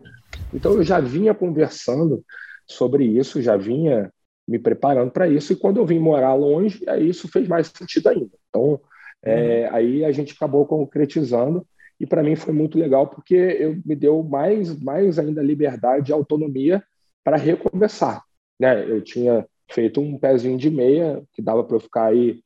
Então eu já vinha conversando sobre isso, já vinha me preparando para isso, e quando eu vim morar longe, aí isso fez mais sentido ainda. Então, é, uhum. aí a gente acabou concretizando, e para mim foi muito legal, porque eu, me deu mais, mais ainda liberdade e autonomia para recomeçar. Né? Eu tinha feito um pezinho de meia, que dava para eu ficar aí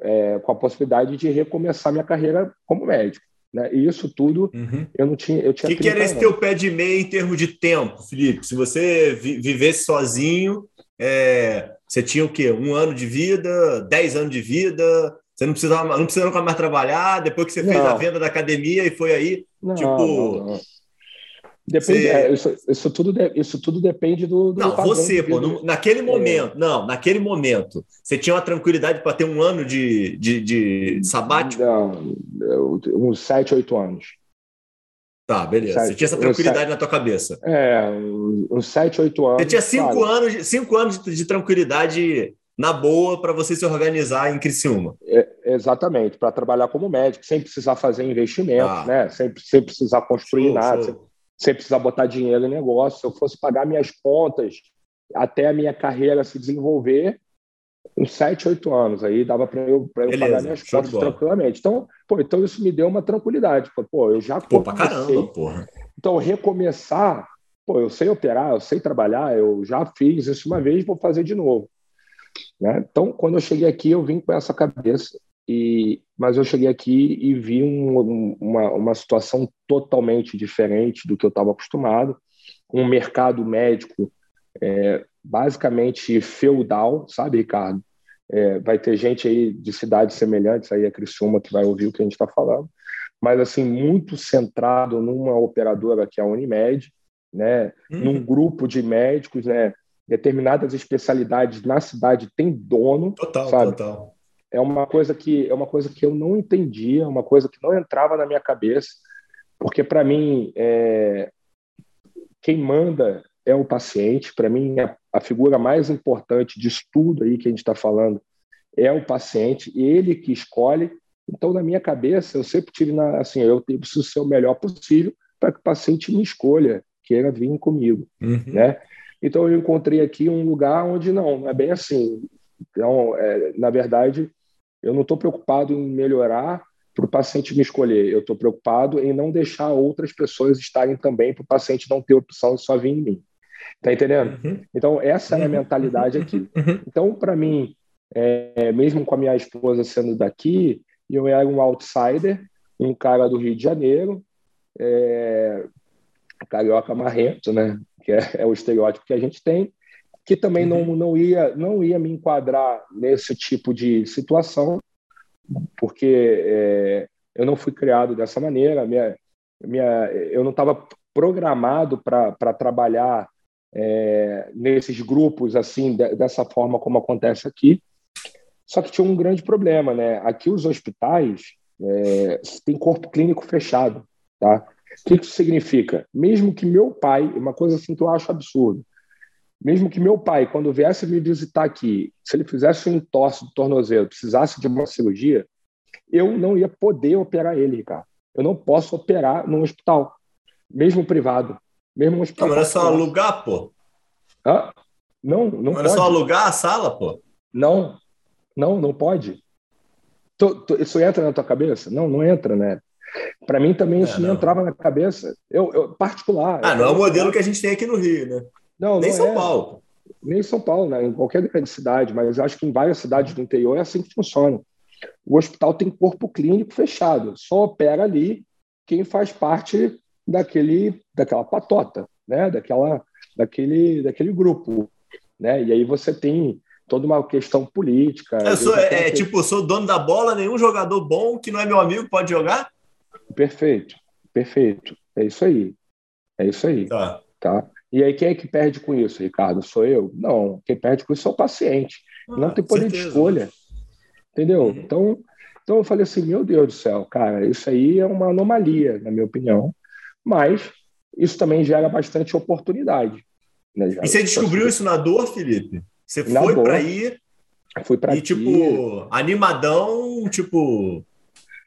é, com a possibilidade de recomeçar minha carreira como médico. Né? E isso tudo uhum. eu não tinha. O que, que era esse teu pé de meia em termos de tempo, Felipe? Se você vi vivesse sozinho, é, você tinha o quê? Um ano de vida, dez anos de vida, você não precisava, não precisava nunca mais trabalhar, depois que você não. fez a venda da academia e foi aí, não, tipo. Não, Depende, você... é, isso, isso, tudo, isso tudo depende do. do não, você, pô, no, naquele é. momento, não, naquele momento, você tinha uma tranquilidade para ter um ano de, de, de sabático? Não, uns 7, 8 anos. Tá, beleza. Sete, você tinha essa tranquilidade sete, na tua cabeça. É, uns 7, 8 anos. Você tinha 5 anos, cinco anos de, de tranquilidade na boa para você se organizar em Criciúma. É, exatamente, para trabalhar como médico, sem precisar fazer investimento, ah. né? sem, sem precisar construir show, nada. Show. Sem, sem precisar botar dinheiro em negócio. Se eu fosse pagar minhas contas até a minha carreira se desenvolver, uns 7, 8 anos. Aí dava para eu, eu pagar minhas contas tranquilamente. Então, pô, então isso me deu uma tranquilidade. Pô, eu já pô, pra caramba, porra. Então, recomeçar, pô, eu sei operar, eu sei trabalhar, eu já fiz isso uma vez, vou fazer de novo. Né? Então, quando eu cheguei aqui, eu vim com essa cabeça. E, mas eu cheguei aqui e vi um, uma, uma situação totalmente diferente do que eu estava acostumado. Um mercado médico é, basicamente feudal, sabe, Ricardo? É, vai ter gente aí de cidades semelhantes aí a Criciúma que vai ouvir o que a gente está falando, mas assim muito centrado numa operadora que é a Unimed, né? Uhum. Num grupo de médicos, né? Determinadas especialidades na cidade tem dono, total, sabe? total é uma coisa que é uma coisa que eu não entendia, é uma coisa que não entrava na minha cabeça, porque para mim é, quem manda é o paciente. Para mim a, a, figura mais importante de estudo aí que a gente está falando é o paciente, ele que escolhe. Então na minha cabeça eu sempre tive na, assim eu preciso ser o melhor possível para que o paciente me escolha, queira vir comigo, uhum. né? Então eu encontrei aqui um lugar onde não, não é bem assim. Então, é, na verdade, eu não estou preocupado em melhorar para o paciente me escolher, eu estou preocupado em não deixar outras pessoas estarem também para o paciente não ter opção de só vir em mim. Tá entendendo? Uhum. Então, essa é a uhum. mentalidade aqui. Uhum. Então, para mim, é, mesmo com a minha esposa sendo daqui, eu era um outsider, um cara do Rio de Janeiro, é, carioca marrento, né? Que é, é o estereótipo que a gente tem que também não, uhum. não, ia, não ia me enquadrar nesse tipo de situação, porque é, eu não fui criado dessa maneira, minha, minha, eu não estava programado para trabalhar é, nesses grupos assim de, dessa forma como acontece aqui. Só que tinha um grande problema, né? Aqui os hospitais é, têm corpo clínico fechado, tá? O que isso significa? Mesmo que meu pai, uma coisa assim que eu acho absurdo, mesmo que meu pai, quando viesse me visitar aqui, se ele fizesse um entorse do tornozelo, precisasse de uma cirurgia, eu não ia poder operar ele, Ricardo. Eu não posso operar num hospital, mesmo privado. Mesmo um hospital não, mas é só alugar, pô. Hã? Não, não, não é só alugar a sala, pô? Não, não, não pode. Isso entra na tua cabeça? Não, não entra, né? Para mim também é, isso não. entrava na cabeça. Eu, eu particular. Ah, não é o modelo que a gente tem aqui no Rio, né? Não, Nem não São é. Paulo. nem em São Paulo, né? em qualquer grande cidade, mas acho que em várias cidades do interior é assim que funciona. O hospital tem corpo clínico fechado, só opera ali quem faz parte daquele, daquela patota, né? daquela, daquele, daquele grupo. Né? E aí você tem toda uma questão política. Eu sou, é, é, tipo, sou dono da bola, nenhum jogador bom que não é meu amigo pode jogar? Perfeito, perfeito. É isso aí. É isso aí. Tá. tá? E aí, quem é que perde com isso, Ricardo? Sou eu? Não, quem perde com isso é o paciente. Ah, não tem poder certeza. de escolha. Entendeu? Uhum. Então, então eu falei assim: meu Deus do céu, cara, isso aí é uma anomalia, na minha opinião. Mas isso também gera bastante oportunidade. Né? E você descobriu isso na dor, Felipe? Você na foi para ir. Fui para ir. tipo, animadão, tipo,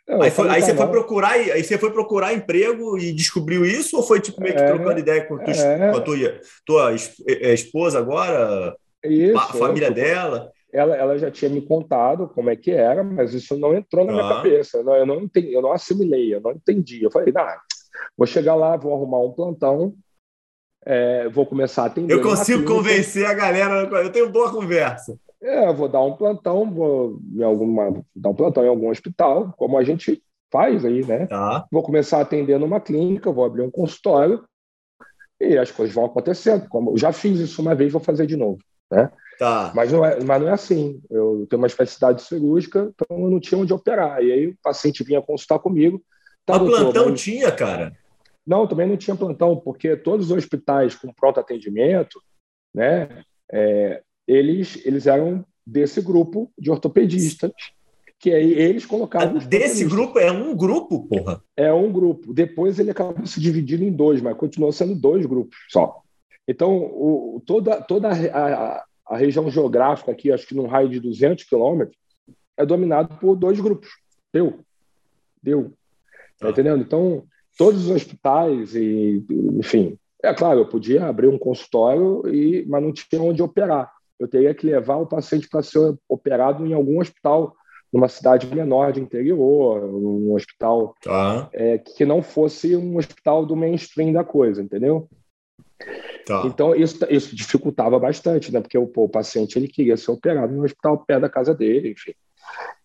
aí, foi, aí você foi procurar, aí você foi procurar emprego e descobriu isso, ou foi tipo meio que é, trocando ideia com, tu, é, com a tua, tua é, esposa agora, isso, a família dela? Ela, ela já tinha me contado como é que era, mas isso não entrou na ah. minha cabeça. Não, eu não entendi, eu não assimilei, eu não entendi. Eu falei, nah, vou chegar lá, vou arrumar um plantão, é, vou começar a atender. Eu consigo convencer a galera, eu tenho boa conversa. É, vou dar um plantão, vou em alguma, dar um plantão em algum hospital, como a gente faz aí, né? Tá. Vou começar a atender numa clínica, vou abrir um consultório e as coisas vão acontecendo. Como eu já fiz isso uma vez, vou fazer de novo, né? Tá. Mas não é, mas não é assim. Eu tenho uma especialidade cirúrgica, então eu não tinha onde operar. E aí o paciente vinha consultar comigo. Tá, doutor, plantão mas... tinha, cara? Não, também não tinha plantão, porque todos os hospitais com pronto atendimento, né? É, eles, eles eram desse grupo de ortopedistas, que aí eles colocavam. Desse grupo? É um grupo, porra? É um grupo. Depois ele acabou se dividindo em dois, mas continuou sendo dois grupos só. Então, o, toda, toda a, a, a região geográfica aqui, acho que num raio de 200 quilômetros, é dominado por dois grupos. Deu. Deu. Tá entendendo? Então, todos os hospitais, e, enfim, é claro, eu podia abrir um consultório, e, mas não tinha onde operar eu teria que levar o paciente para ser operado em algum hospital, numa cidade menor de interior, um hospital tá. é, que não fosse um hospital do mainstream da coisa, entendeu? Tá. Então, isso, isso dificultava bastante, né? Porque o, o paciente ele queria ser operado no hospital perto da casa dele, enfim.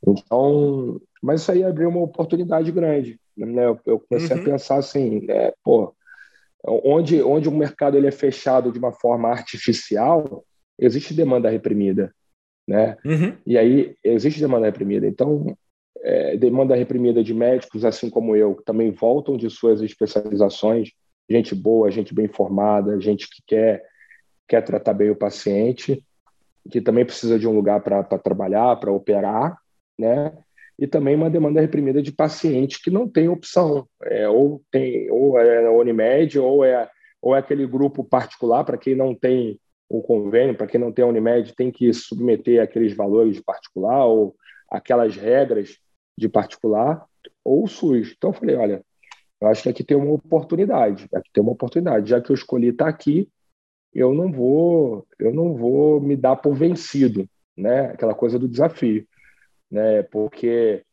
Então, mas isso aí abriu uma oportunidade grande. Né? Eu, eu comecei uhum. a pensar assim, é, pô, onde, onde o mercado ele é fechado de uma forma artificial, existe demanda reprimida, né? Uhum. E aí existe demanda reprimida. Então, é, demanda reprimida de médicos, assim como eu, que também voltam de suas especializações, gente boa, gente bem formada, gente que quer quer tratar bem o paciente, que também precisa de um lugar para trabalhar, para operar, né? E também uma demanda reprimida de paciente que não tem opção, é, ou tem ou é Unimed ou é ou é aquele grupo particular para quem não tem o convênio, para quem não tem a Unimed, tem que submeter aqueles valores de particular ou aquelas regras de particular ou o SUS. Então eu falei, olha, eu acho que aqui tem uma oportunidade, aqui tem uma oportunidade, já que eu escolhi estar aqui, eu não vou, eu não vou me dar por vencido, né? Aquela coisa do desafio, né? Porque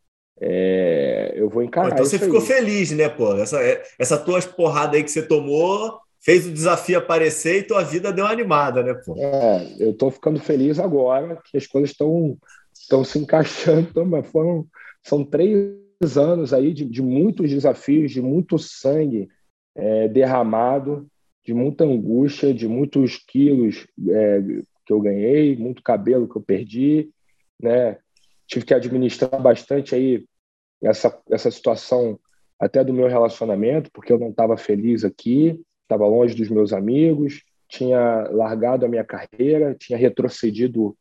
é, eu vou encarar. Então você ficou feliz, né, pô? Essa, essa tua porrada aí que você tomou fez o desafio aparecer e tua vida deu uma animada, né, pô? É, eu tô ficando feliz agora que as coisas estão estão se encaixando, mas foram são três anos aí de, de muitos desafios, de muito sangue é, derramado, de muita angústia, de muitos quilos é, que eu ganhei, muito cabelo que eu perdi, né? Tive que administrar bastante aí essa essa situação até do meu relacionamento, porque eu não estava feliz aqui, estava longe dos meus amigos, tinha largado a minha carreira, tinha retrocedido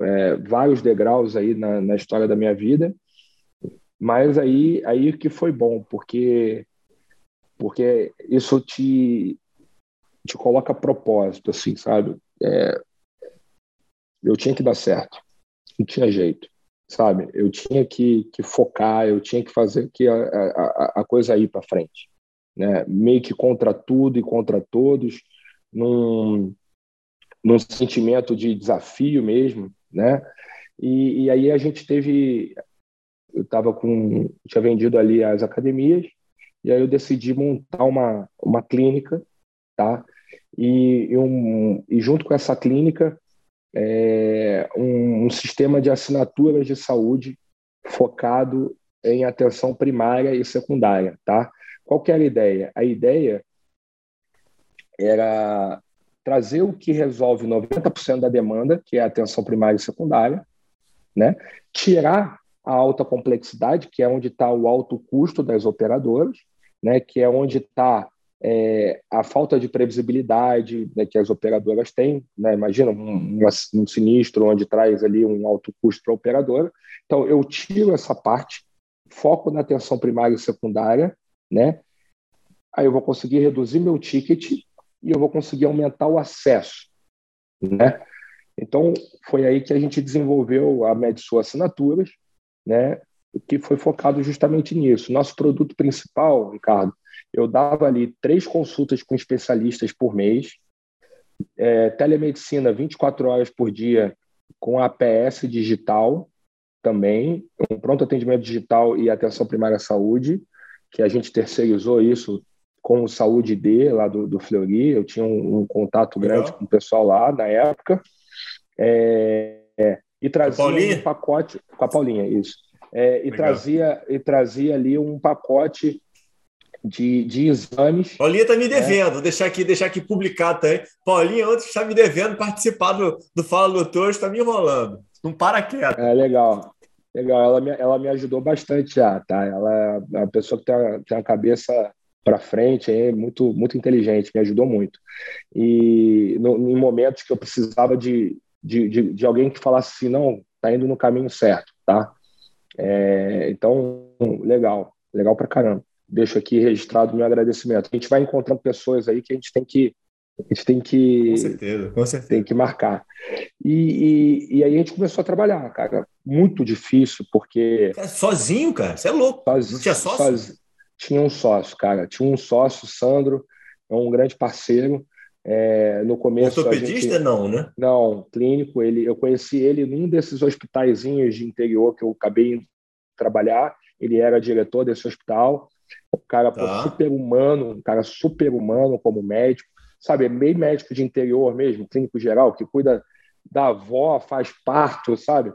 é, vários degraus aí na, na, história da minha vida, mas aí aí que foi bom, porque porque isso te te coloca propósito, assim, sabe? É, eu tinha que dar certo, não tinha jeito, sabe? Eu tinha que, que focar, eu tinha que fazer que a, a, a coisa ir para frente né, meio que contra tudo e contra todos, num, num sentimento de desafio mesmo, né? E, e aí a gente teve, eu estava com, tinha vendido ali as academias, e aí eu decidi montar uma, uma clínica, tá? e, e, um, e junto com essa clínica, é, um, um sistema de assinaturas de saúde focado em atenção primária e secundária, tá? Qual que era a ideia? A ideia era trazer o que resolve 90% da demanda, que é a atenção primária e secundária, né? tirar a alta complexidade, que é onde está o alto custo das operadoras, né? que é onde está é, a falta de previsibilidade né, que as operadoras têm. Né? Imagina um, um, sinistro onde traz ali um alto custo para a operadora. Então, eu tiro essa parte, foco na atenção primária e secundária, né? aí eu vou conseguir reduzir meu ticket e eu vou conseguir aumentar o acesso, né? Então, foi aí que a gente desenvolveu a Medsul Assinaturas, né? Que foi focado justamente nisso. Nosso produto principal, Ricardo, eu dava ali três consultas com especialistas por mês, é, telemedicina 24 horas por dia com APS digital também, um pronto atendimento digital e atenção primária à saúde, que a gente terceirizou isso com o Saúde D, lá do, do Fleury, eu tinha um, um contato grande Legal. com o pessoal lá na época, é, é, e trazia um pacote, com a Paulinha, isso, é, e, trazia, e trazia ali um pacote de, de exames. Paulinha está me devendo, vou deixar aqui, deixar aqui publicado também. Paulinha, ontem está me devendo participar do, do Fala Doutor, está me enrolando. Não para quieto. É legal. Legal, ela me, ela me ajudou bastante já, tá? Ela é uma pessoa que tem, a, tem a cabeça para frente, é muito muito inteligente, me ajudou muito. E no, em momentos que eu precisava de, de, de, de, alguém que falasse assim, não, tá indo no caminho certo, tá? É, então, legal, legal para caramba. Deixo aqui registrado meu agradecimento. A gente vai encontrando pessoas aí que a gente tem que a gente tem que com certeza, com certeza. tem que marcar e, e, e, aí a gente começou a trabalhar cara muito difícil porque sozinho cara você é louco sozinho, não tinha sócio sozinho, tinha um sócio, cara. Tinha um sócio, Sandro, é um grande parceiro. É, no começo. Ortopedista, gente... não, né? Não, clínico. Ele, eu conheci ele num desses hospitaizinhos de interior que eu acabei indo trabalhar. Ele era diretor desse hospital. Um cara tá. super humano, um cara super humano como médico. Sabe, meio médico de interior mesmo, clínico geral, que cuida da avó, faz parto, sabe?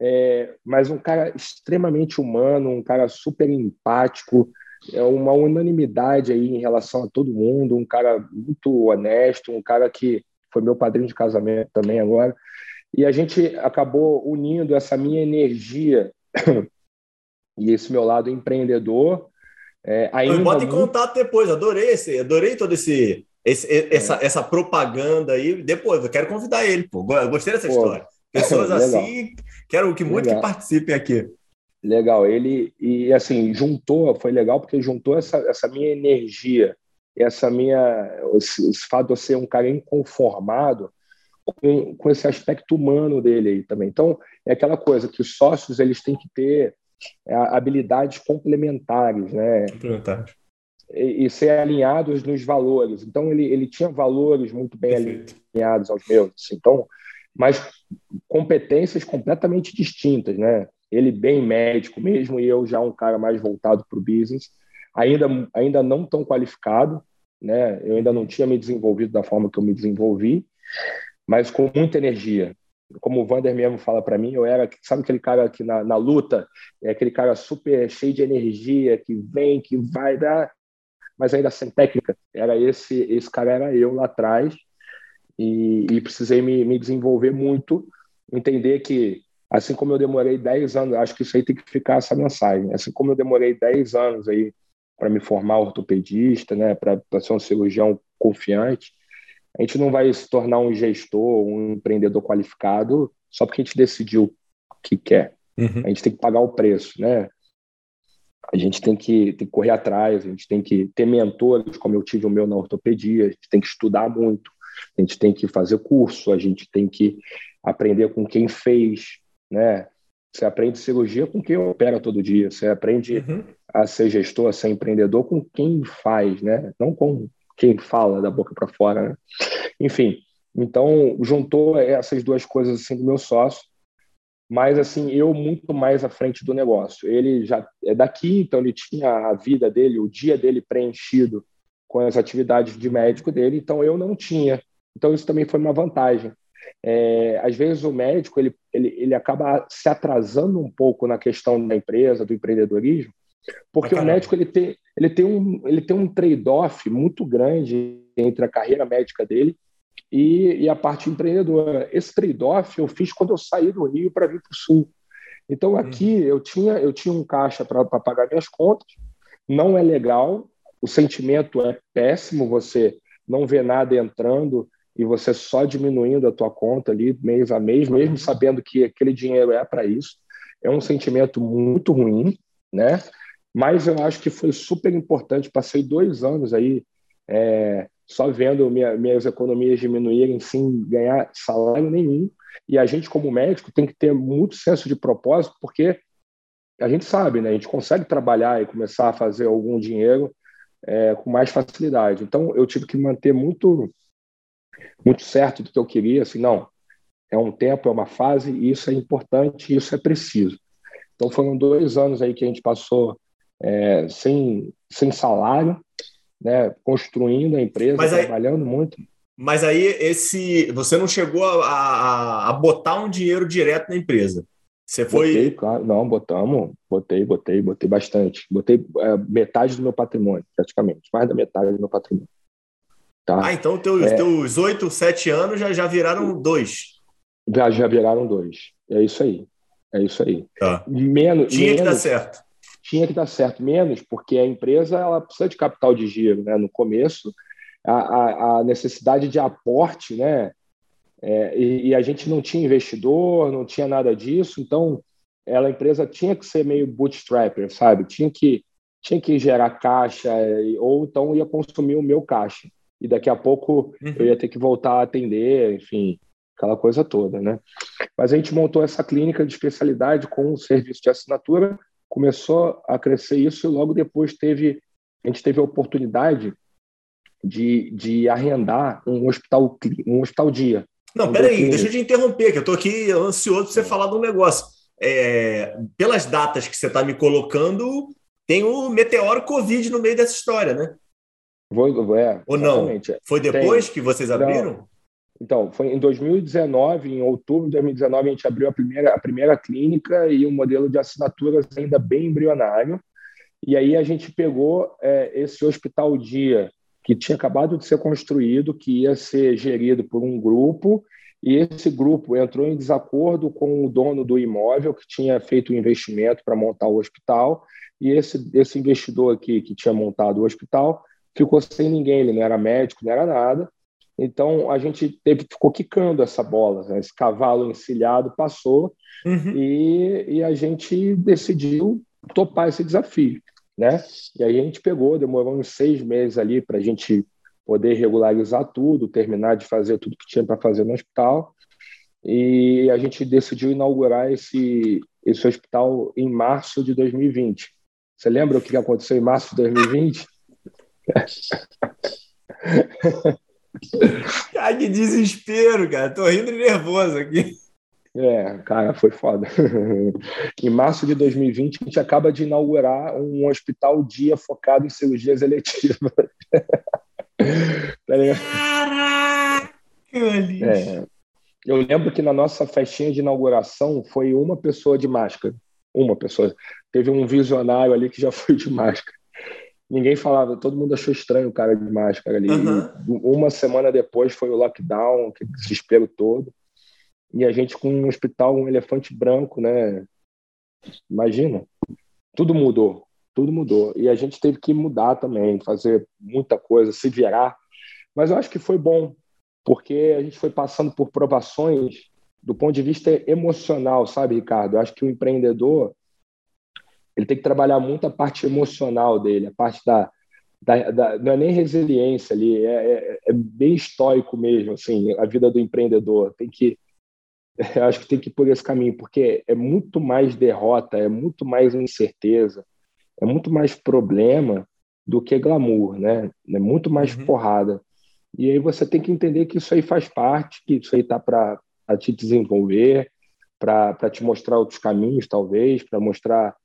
É, mas um cara extremamente humano, um cara super empático, é uma unanimidade aí em relação a todo mundo, um cara muito honesto, um cara que foi meu padrinho de casamento também agora. E a gente acabou unindo essa minha energia e esse meu lado empreendedor. É, ainda bota em contato depois, adorei esse, adorei todo esse, esse é. essa, essa propaganda aí. Depois, eu quero convidar ele, pô. Gostei dessa pô, história. Pessoas assim, quero que muito que participem aqui. Legal, ele e assim juntou, foi legal porque juntou essa, essa minha energia, essa minha esse, esse fato de eu ser um cara inconformado com, com esse aspecto humano dele aí também. Então é aquela coisa que os sócios eles têm que ter é, habilidades complementares, né? Complementares. E, e, ser alinhados nos valores. Então ele, ele tinha valores muito bem Perfeito. alinhados aos meus. Assim. Então, mas competências completamente distintas, né? ele bem médico mesmo e eu já um cara mais voltado para o business, ainda, ainda não tão qualificado, né? Eu ainda não tinha me desenvolvido da forma que eu me desenvolvi, mas com muita energia. Como o Vander mesmo fala para mim, eu era, sabe aquele cara que na, na luta, é aquele cara super cheio de energia, que vem, que vai dar, mas ainda sem técnica. Era esse, esse cara era eu lá atrás e, e precisei me, me desenvolver muito, entender que Assim como eu demorei 10 anos, acho que isso aí tem que ficar essa mensagem. Assim como eu demorei 10 anos aí para me formar ortopedista, né, para ser um cirurgião confiante, a gente não vai se tornar um gestor, um empreendedor qualificado só porque a gente decidiu o que quer. Uhum. A gente tem que pagar o preço, né? A gente tem que, tem que correr atrás, a gente tem que ter mentores, como eu tive o meu na ortopedia, a gente tem que estudar muito, a gente tem que fazer curso, a gente tem que aprender com quem fez, né? Você aprende cirurgia com quem opera todo dia, você aprende uhum. a ser gestor, a ser empreendedor com quem faz, né? Não com quem fala da boca para fora, né? Enfim, então juntou essas duas coisas assim do meu sócio, mas assim eu muito mais à frente do negócio. Ele já é daqui, então ele tinha a vida dele, o dia dele preenchido com as atividades de médico dele, então eu não tinha. Então isso também foi uma vantagem. É, às vezes o médico ele, ele, ele acaba se atrasando um pouco na questão da empresa, do empreendedorismo, porque o médico ele tem, ele tem um, ele tem um trade-off muito grande entre a carreira médica dele e, e a parte empreendedora. Esse trade-off eu fiz quando eu saí do Rio para vir para o Sul. Então aqui uhum. eu tinha eu tinha um caixa para pagar minhas contas. Não é legal, o sentimento é péssimo. Você não vê nada entrando e você só diminuindo a tua conta ali mês a mês, mesmo uhum. sabendo que aquele dinheiro é para isso. É um sentimento muito ruim, né? Mas eu acho que foi super importante. Passei dois anos aí é, só vendo minha, minhas economias diminuírem sem ganhar salário nenhum. E a gente, como médico, tem que ter muito senso de propósito, porque a gente sabe, né? A gente consegue trabalhar e começar a fazer algum dinheiro é, com mais facilidade. Então, eu tive que manter muito, muito certo do que eu queria. Assim, não, é um tempo, é uma fase, isso é importante, isso é preciso. Então, foram dois anos aí que a gente passou é, sem, sem salário, né, construindo a empresa, trabalhando muito. Mas aí esse, você não chegou a, a, a, botar um dinheiro direto na empresa. Você foi. Botei, claro. Não, botamos, botei, botei, botei bastante. Botei é, metade do meu patrimônio, praticamente, mais da metade do meu patrimônio. Tá? Ah, então teus, é, teus 8, 7 anos já, já viraram dois. Já, já viraram dois. É isso aí. É isso aí. Tá. Menos, Tinha menos, que dar certo tinha que dar certo menos, porque a empresa ela precisa de capital de giro. Né? No começo, a, a, a necessidade de aporte, né? É, e, e, a gente não tinha investidor, não tinha nada disso, então ela, a empresa tinha que ser meio bootstrapper, sabe? Tinha que, tinha que gerar caixa, ou então ia consumir o meu caixa. E daqui a pouco uhum. eu ia ter que voltar a atender, enfim, aquela coisa toda, né? Mas a gente montou essa clínica de especialidade com um serviço de assinatura começou a crescer isso e logo depois teve a gente teve a oportunidade de, de arrendar um hospital um hospital dia. Não, peraí, deixa eu te interromper, que eu estou aqui ansioso para você falar de um negócio. É, pelas datas que você está me colocando, tem o meteoro Covid no meio dessa história, né? Vou, é, Ou não? Foi depois tem. que vocês abriram? Então, foi em 2019, em outubro de 2019, a gente abriu a primeira, a primeira clínica e um modelo de assinaturas ainda bem embrionário. E aí a gente pegou é, esse hospital dia que tinha acabado de ser construído, que ia ser gerido por um grupo, e esse grupo entrou em desacordo com o dono do imóvel que tinha feito o um investimento para montar o hospital, e esse, esse investidor aqui que tinha montado o hospital ficou sem ninguém, ele não era médico, não era nada, então a gente teve, ficou quicando essa bola, né? esse cavalo encilhado passou uhum. e, e a gente decidiu topar esse desafio, né? E aí a gente pegou, demorou uns seis meses ali para a gente poder regularizar tudo, terminar de fazer tudo que tinha para fazer no hospital e a gente decidiu inaugurar esse esse hospital em março de 2020. Você lembra o que aconteceu em março de 2020? Ai, que desespero, cara. Tô rindo nervoso aqui. É, cara, foi foda. em março de 2020, a gente acaba de inaugurar um hospital dia focado em cirurgias eletivas. tá Caraca, é, Eu lembro que na nossa festinha de inauguração foi uma pessoa de máscara. Uma pessoa. Teve um visionário ali que já foi de máscara ninguém falava, todo mundo achou estranho o cara de máscara ali. Uhum. Uma semana depois foi o lockdown, que desespero todo. E a gente com um hospital, um elefante branco, né? Imagina. Tudo mudou, tudo mudou. E a gente teve que mudar também, fazer muita coisa, se virar. Mas eu acho que foi bom, porque a gente foi passando por provações do ponto de vista emocional, sabe, Ricardo? Eu acho que o empreendedor ele tem que trabalhar muito a parte emocional dele, a parte da, da, da não é nem resiliência ali, é, é, é, bem estoico mesmo, assim, a vida do empreendedor. Tem que, eu acho que tem que ir por esse caminho, porque é muito mais derrota, é muito mais incerteza, é muito mais problema do que glamour, né? É muito mais uhum. porrada. E aí você tem que entender que isso aí faz parte, que isso aí tá para te desenvolver, para te mostrar outros caminhos, talvez, para mostrar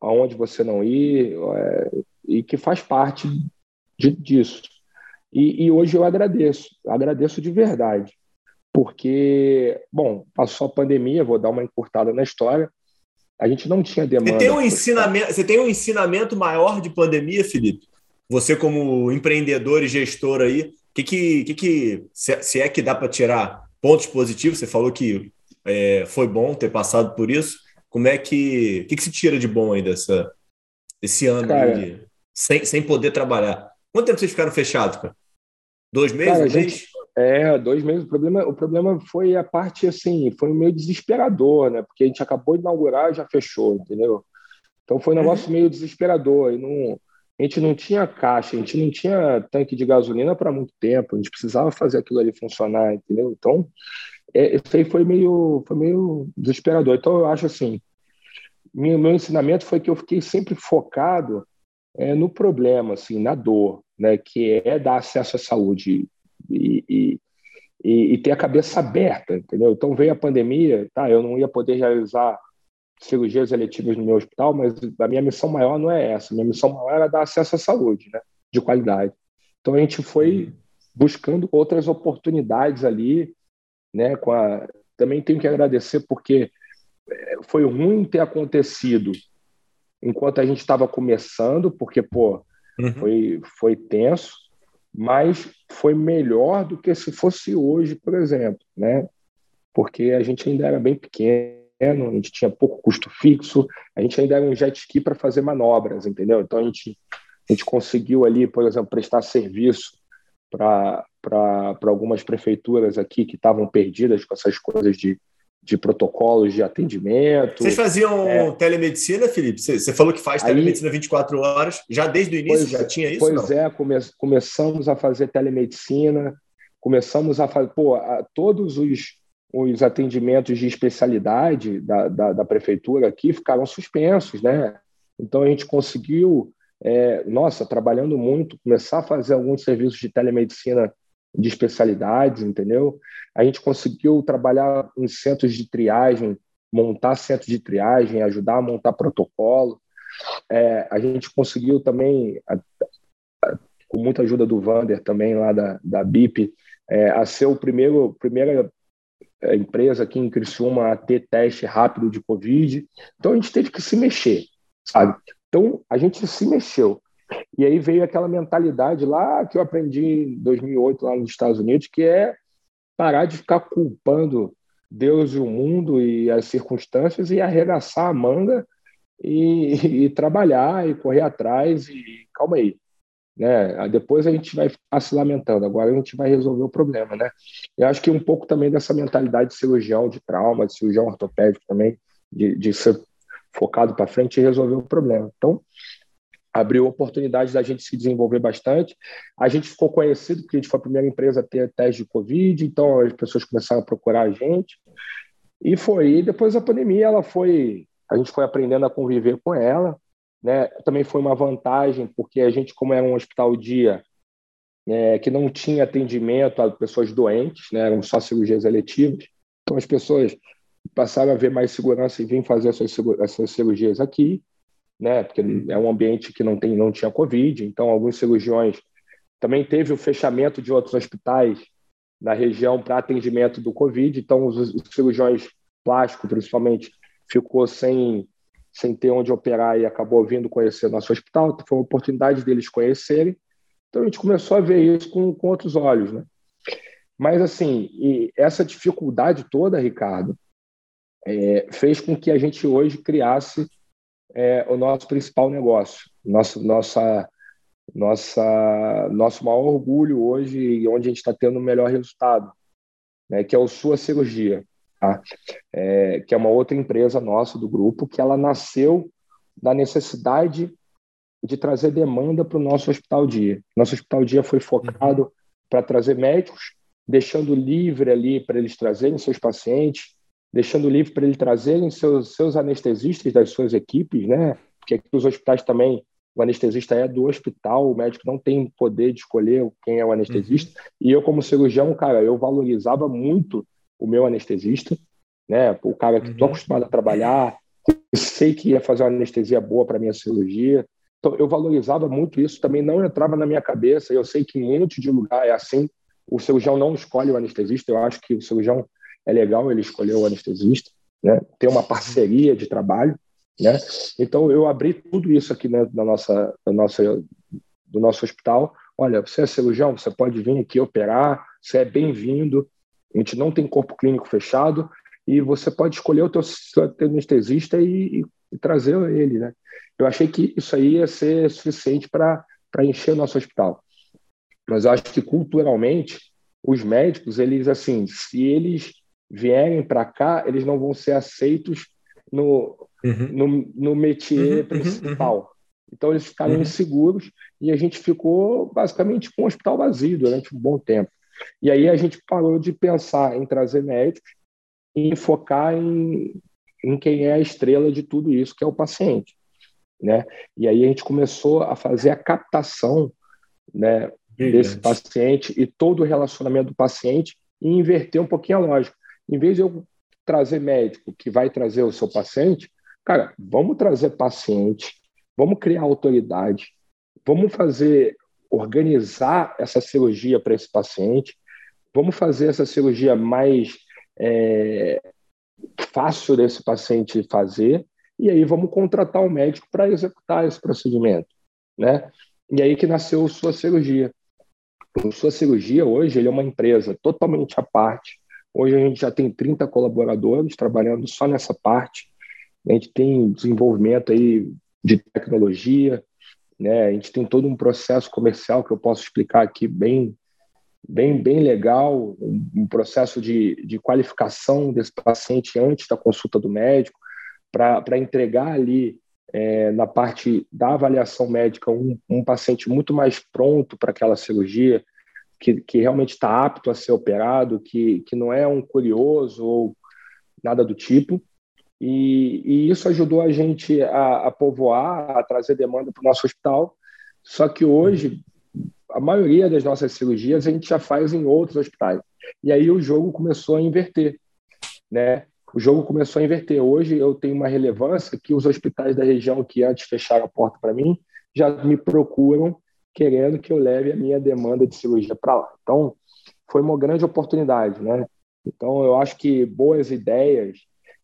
aonde você não ir, é, e que faz parte de, disso. E, e, hoje eu agradeço, agradeço de verdade, porque, bom, passou a pandemia, vou dar uma encurtada na história, a gente não tinha demanda. Você tem um ensinamento, você tem um ensinamento maior de pandemia, Felipe? Você como empreendedor e gestor aí, que que, que, que se, se é que dá para tirar pontos positivos? Você falou que é, foi bom ter passado por isso. Como é que, que, que se tira de bom aí dessa, desse ano cara, aí, sem, sem poder trabalhar? Quanto tempo vocês ficaram fechados, cara? Dois meses? Cara, um gente, é, dois meses. O problema, o problema foi a parte assim, foi meio desesperador, né? Porque a gente acabou de inaugurar e já fechou, entendeu? Então foi um negócio uhum. meio desesperador. E não, a gente não tinha caixa, a gente não tinha tanque de gasolina para muito tempo, a gente precisava fazer aquilo ali funcionar, entendeu? Então, é, isso aí foi meio, foi meio desesperador. Então, eu acho assim, meu, meu ensinamento foi que eu fiquei sempre focado é, no problema, assim, na dor, né, que é dar acesso à saúde e, e, e, e ter a cabeça aberta, entendeu? Então, veio a pandemia, tá, eu não ia poder realizar cirurgias eletivas no meu hospital, mas a minha missão maior não é essa. A minha missão maior era dar acesso à saúde, né, de qualidade. Então a gente foi buscando outras oportunidades ali, né, com a... também tenho que agradecer porque é, foi ruim ter acontecido enquanto a gente estava começando, porque pô, uhum. foi foi tenso, mas foi melhor do que se fosse hoje, por exemplo, né? Porque a gente ainda era bem pequeno a gente tinha pouco custo fixo, a gente ainda era um jet ski para fazer manobras, entendeu? Então a gente, a gente conseguiu ali, por exemplo, prestar serviço para algumas prefeituras aqui que estavam perdidas com essas coisas de, de protocolos de atendimento. Vocês faziam é. telemedicina, Felipe? Você, você, falou que faz Aí, telemedicina 24 horas. Já desde o início já tinha isso? Pois não? é, come, começamos a fazer telemedicina, começamos a fazer. Pô, a, todos os os atendimentos de especialidade da, da, da, prefeitura aqui ficaram suspensos, né? Então a gente conseguiu, é, nossa, trabalhando muito, começar a fazer alguns serviços de telemedicina de especialidades, entendeu? A gente conseguiu trabalhar em centros de triagem, montar centros de triagem, ajudar a montar protocolo. É, a gente conseguiu também, a, a, com muita ajuda do Vander também lá da, da BIP, é, a ser o primeiro, primeira é, empresa aqui em Criciúma a ter teste rápido de Covid. Então a gente teve que se mexer, sabe? Então a gente se mexeu. E aí veio aquela mentalidade lá que eu aprendi em 2008 lá nos Estados Unidos, que é parar de ficar culpando Deus e o mundo e as circunstâncias e arregaçar a manga e, e trabalhar e correr atrás e calma aí. Né? Depois a gente vai ficar se lamentando, agora a gente vai resolver o problema. Né? Eu acho que um pouco também dessa mentalidade de cirurgião de trauma, de cirurgião ortopédico também, de, de ser focado para frente e resolver o problema. Então, abriu oportunidade da gente se desenvolver bastante. A gente ficou conhecido porque a gente foi a primeira empresa a ter teste de Covid, então as pessoas começaram a procurar a gente. E foi. E depois da pandemia, ela foi. A gente foi aprendendo a conviver com ela. Né? Também foi uma vantagem, porque a gente, como era um hospital dia é, que não tinha atendimento a pessoas doentes, né? eram só cirurgias eletivas, então as pessoas passaram a ver mais segurança e vir fazer essas cirurgias aqui, né? porque é um ambiente que não, tem, não tinha Covid, então alguns cirurgiões. Também teve o fechamento de outros hospitais na região para atendimento do Covid, então os, os cirurgiões plásticos, principalmente, ficou sem sem ter onde operar e acabou vindo conhecer nosso hospital, então foi uma oportunidade deles conhecerem. Então a gente começou a ver isso com, com outros olhos, né? Mas assim, essa dificuldade toda, Ricardo, é, fez com que a gente hoje criasse é, o nosso principal negócio, nosso, nossa, nossa, nosso maior orgulho hoje e onde a gente está tendo o melhor resultado, né, que é o Sua Cirurgia tá? é, que é uma outra empresa nossa do grupo, que ela nasceu da necessidade de trazer demanda para o nosso hospital dia. Nosso hospital dia foi focado uhum. para trazer médicos, deixando livre ali para eles trazerem seus pacientes, deixando livre para eles trazerem seus, seus anestesistas das suas equipes, né? Porque aqui os hospitais também o anestesista é do hospital, o médico não tem poder de escolher quem é o anestesista. Uhum. E eu, como cirurgião, cara, eu valorizava muito o meu anestesista, né? O cara que estou uhum. acostumado a trabalhar, sei que ia fazer uma anestesia boa para minha cirurgia. Então, eu valorizava muito isso, também não entrava na minha cabeça. Eu sei que em um monte de lugar é assim. O cirurgião não escolhe o anestesista. Eu acho que o cirurgião é legal ele escolher o anestesista, né? ter uma parceria de trabalho. Né? Então, eu abri tudo isso aqui né, na nossa, na nossa, do nosso hospital. Olha, você é cirurgião, você pode vir aqui operar, você é bem-vindo. A gente não tem corpo clínico fechado e você pode escolher o teu anestesista e, e, e, trazer ele, né? Eu achei que isso aí ia ser suficiente para encher o nosso hospital. Mas eu acho que culturalmente os médicos, eles assim, se eles vierem para cá, eles não vão ser aceitos no, uhum. no, no métier uhum, uhum, principal. Uhum, então eles ficaram uhum. inseguros e a gente ficou basicamente com o hospital vazio durante um bom tempo. E aí a gente parou de pensar em trazer médicos e focar em, em quem é a estrela de tudo isso, que é o paciente. Né? E aí a gente começou a fazer a captação né, desse paciente e todo o relacionamento do paciente e inverter um pouquinho a lógica. Em vez de eu trazer médico que vai trazer o seu paciente, cara, vamos trazer paciente, vamos criar autoridade, vamos fazer, organizar essa cirurgia para esse paciente, vamos fazer essa cirurgia mais é, fácil desse paciente fazer, e aí vamos contratar um médico para executar esse procedimento, né? E aí que nasceu sua cirurgia. O sua cirurgia hoje ele é uma empresa totalmente à parte. Hoje a gente já tem 30 colaboradores trabalhando só nessa parte. A gente tem desenvolvimento aí de tecnologia, né? A gente tem todo um processo comercial que eu posso explicar aqui bem bem, bem legal, um processo de, de qualificação desse paciente antes da consulta do médico, para entregar ali é, na parte da avaliação médica um, um paciente muito mais pronto para aquela cirurgia, que, que realmente está apto a ser operado, que, que não é um curioso ou nada do tipo. E, e isso ajudou a gente a, a povoar, a trazer demanda para o nosso hospital. Só que hoje, a maioria das nossas cirurgias a gente já faz em outros hospitais. E aí o jogo começou a inverter, né? O jogo começou a inverter. Hoje eu tenho uma relevância que os hospitais da região que antes fecharam a porta para mim já me procuram querendo que eu leve a minha demanda de cirurgia para lá. Então, foi uma grande oportunidade, né? Então, eu acho que boas ideias,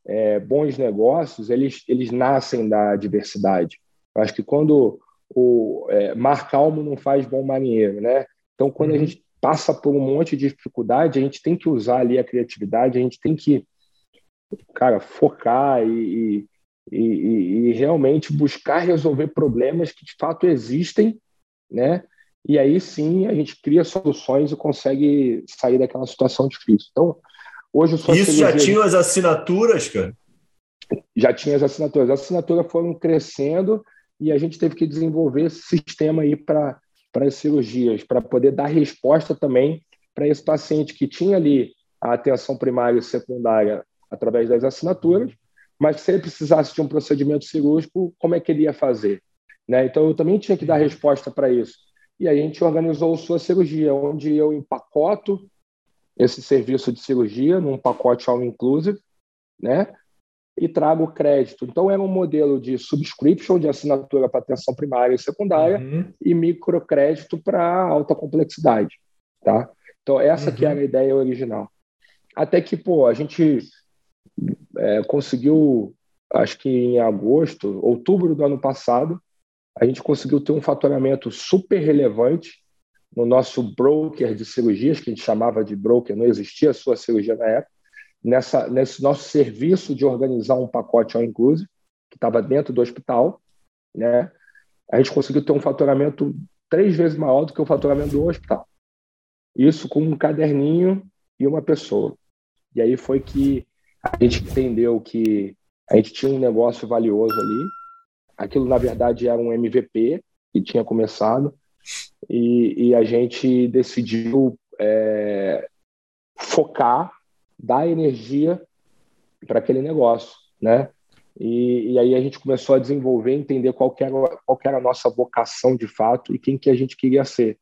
é, bons negócios, eles, eles nascem da diversidade. Eu acho que quando o é, mar calmo não faz bom marinheiro, né? Então, quando uhum. a gente passa por um monte de dificuldade, a gente tem que usar ali a criatividade, a gente tem que, cara, focar e, e, e, e realmente buscar resolver problemas que de fato existem, né? E aí sim a gente cria soluções e consegue sair daquela situação difícil. Então, hoje o Isso já tinha as assinaturas, cara? Já tinha as assinaturas. As assinaturas foram crescendo e a gente teve que desenvolver esse sistema aí para as cirurgias, para poder dar resposta também para esse paciente que tinha ali a atenção primária e secundária através das assinaturas, mas se ele precisasse de um procedimento cirúrgico, como é que ele ia fazer? Né? Então, eu também tinha que dar resposta para isso. E aí a gente organizou sua cirurgia, onde eu empacoto esse serviço de cirurgia num pacote all inclusive, né? e trago crédito. Então, era um modelo de subscription, de assinatura para atenção primária e secundária, uhum. e microcrédito para alta complexidade. Tá? Então, essa uhum. que era a ideia original. Até que, pô, a gente é, conseguiu, acho que em agosto, outubro do ano passado, a gente conseguiu ter um faturamento super relevante no nosso broker de cirurgias, que a gente chamava de broker, não existia a sua cirurgia na época, nessa, nesse nosso serviço de organizar um pacote all inclusive, que estava dentro do hospital, né? A gente conseguiu ter um faturamento três vezes maior do que o faturamento do hospital. Isso com um caderninho e uma pessoa. E aí foi que a gente entendeu que a gente tinha um negócio valioso ali. Aquilo, na verdade, era um MVP que tinha começado. E, e a gente decidiu é, focar dar energia para aquele negócio, né? E, e, aí a gente começou a desenvolver, entender qual era, qual era a nossa vocação de fato e quem que a gente queria ser.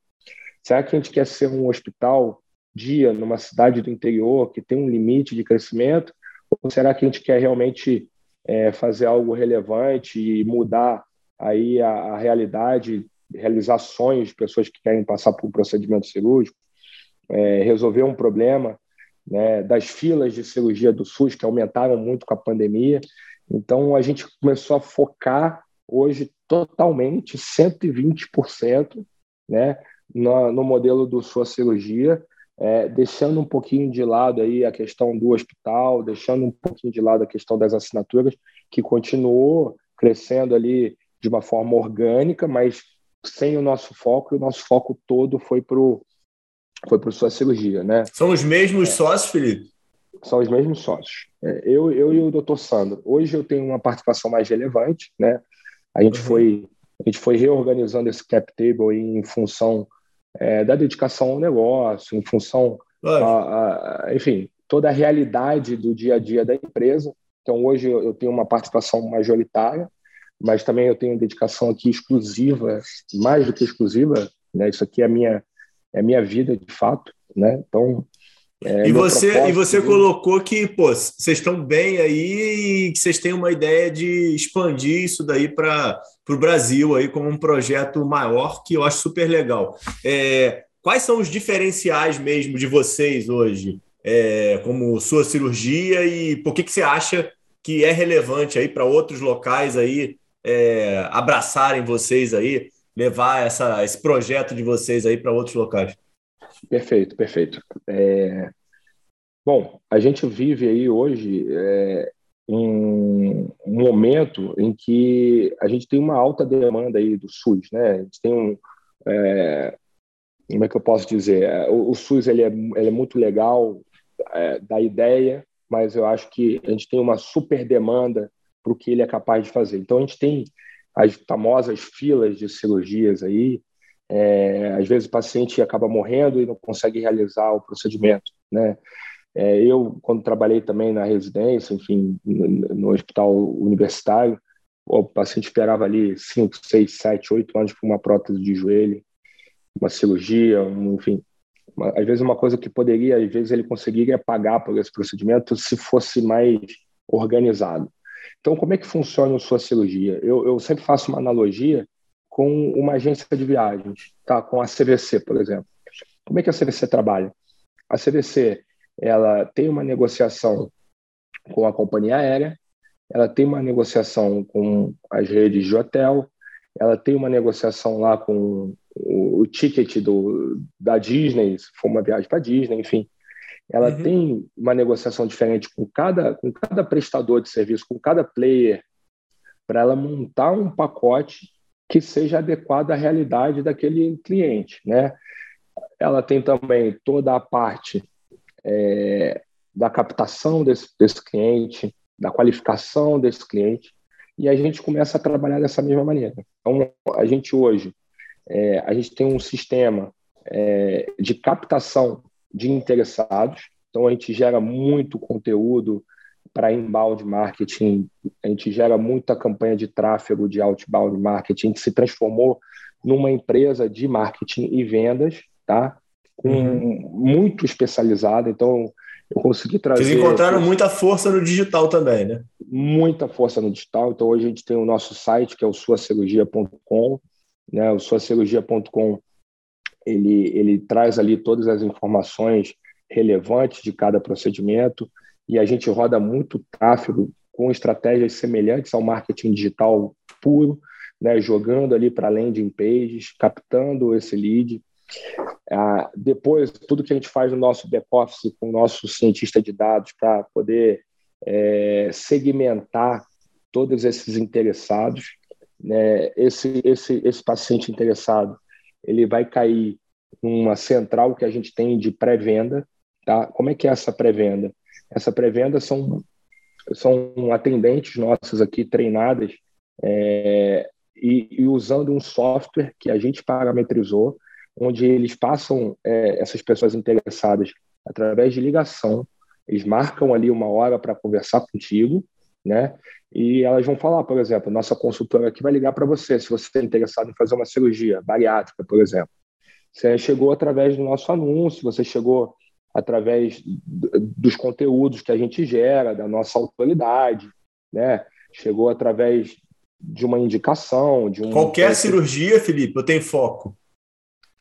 Será que a gente quer ser um hospital dia numa cidade do interior que tem um limite de crescimento? Ou será que a gente quer realmente é, fazer algo relevante e mudar aí a, a realidade, realizar sonhos de pessoas que querem passar por um procedimento cirúrgico, é, resolver um problema né, das filas de cirurgia do SUS, que aumentaram muito com a pandemia. Então, a gente começou a focar hoje totalmente, 120%, né, no, no modelo do sua cirurgia, é, deixando um pouquinho de lado aí a questão do hospital, deixando um pouquinho de lado a questão das assinaturas, que continuou crescendo ali de uma forma orgânica, mas sem o nosso foco, e o nosso foco todo foi para foi para sua cirurgia, né? São os mesmos é, sócios, Felipe? São os mesmos sócios. É, eu, eu e o Dr. Sandro. Hoje eu tenho uma participação mais relevante, né? A gente uhum. foi a gente foi reorganizando esse cap table em função é, da dedicação ao negócio, em função, a, a, enfim, toda a realidade do dia a dia da empresa. Então, hoje eu tenho uma participação majoritária, mas também eu tenho dedicação aqui exclusiva, mais do que exclusiva, né? Isso aqui é a minha, é a minha vida, de fato, né? Então, é, e você, e você colocou que, pô, vocês estão bem aí e que vocês têm uma ideia de expandir isso daí para o Brasil aí como um projeto maior, que eu acho super legal. É, quais são os diferenciais mesmo de vocês hoje, é, como sua cirurgia, e por que, que você acha que é relevante aí para outros locais aí é, abraçarem vocês aí, levar essa, esse projeto de vocês aí para outros locais? Perfeito, perfeito. É... Bom, a gente vive aí hoje é, um, um, momento em que a gente tem uma alta demanda aí do SUS, né? A gente tem um, é, como é que eu posso dizer? É, o, o SUS ele é, ele é muito legal é, da ideia, mas eu acho que a gente tem uma super demanda para o que ele é capaz de fazer. Então a gente tem as famosas filas de cirurgias aí, é, às vezes o paciente acaba morrendo e não consegue realizar o procedimento, né? É, eu, quando trabalhei também na residência, enfim, no, hospital universitário, o paciente esperava ali 5, 6, 7, 8 anos para uma prótese de joelho, uma cirurgia, um, enfim. Uma, às vezes uma coisa que poderia, às vezes ele conseguiria pagar por esse procedimento se fosse mais organizado. Então, como é que funciona a sua cirurgia? Eu, eu sempre faço uma analogia com uma agência de viagens, tá? com a CVC, por exemplo. Como é que a CVC trabalha? A CVC ela tem uma negociação com a companhia aérea, ela tem uma negociação com as redes de hotel, ela tem uma negociação lá com o, o ticket do, da Disney, se for uma viagem para Disney, enfim. Ela uhum. tem uma negociação diferente com cada, com cada prestador de serviço, com cada player, para ela montar um pacote que seja adequado à realidade daquele cliente, né? Ela tem também toda a parte é, da captação desse, desse cliente, da qualificação desse cliente, e a gente começa a trabalhar dessa mesma maneira. Então, a gente hoje, é, a gente tem um sistema é, de captação de interessados, então a gente gera muito conteúdo para inbound marketing, a gente gera muita campanha de tráfego de outbound marketing, que se transformou numa empresa de marketing e vendas, tá? Com, uhum. muito especializada, então eu consegui trazer. Vocês encontraram muita força no digital também, né? Muita força no digital. Então hoje a gente tem o nosso site que é o suacirurgia.com, né? O suacirurgia.com ele ele traz ali todas as informações relevantes de cada procedimento e a gente roda muito tráfego com estratégias semelhantes ao marketing digital puro, né, jogando ali para landing pages, captando esse lead. Ah, depois, tudo que a gente faz no nosso back-office com o nosso cientista de dados para poder é, segmentar todos esses interessados. Né, esse, esse, esse paciente interessado ele vai cair numa central que a gente tem de pré-venda. Tá? Como é que é essa pré-venda? Essa pré-venda são, são atendentes nossas aqui treinadas é, e, e, usando um software que a gente parametrizou, onde eles passam é, essas pessoas interessadas através de ligação, eles marcam ali uma hora para conversar contigo, né? E elas vão falar, por exemplo, nossa consultora aqui vai ligar para você se você está interessado em fazer uma cirurgia bariátrica, por exemplo. Você chegou através do nosso anúncio, você chegou através dos conteúdos que a gente gera, da nossa autoridade, né? Chegou através de uma indicação, de um. Qualquer cirurgia, Felipe, eu tenho foco.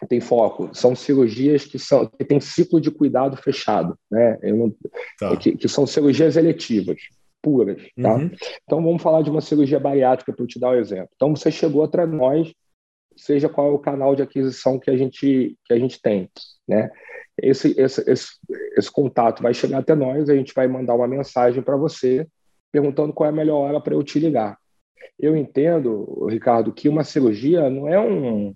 Tem foco. São cirurgias que são que tem ciclo de cuidado fechado, né? Não, tá. que, que, são cirurgias eletivas, puras, tá? Uhum. Então vamos falar de uma cirurgia bariátrica para eu te dar um exemplo. Então você chegou até nós, seja qual é o canal de aquisição que a gente que a gente tem, né? Esse, esse, esse, esse contato vai chegar até nós, a gente vai mandar uma mensagem para você perguntando qual é a melhor hora para eu te ligar. Eu entendo, Ricardo, que uma cirurgia não é um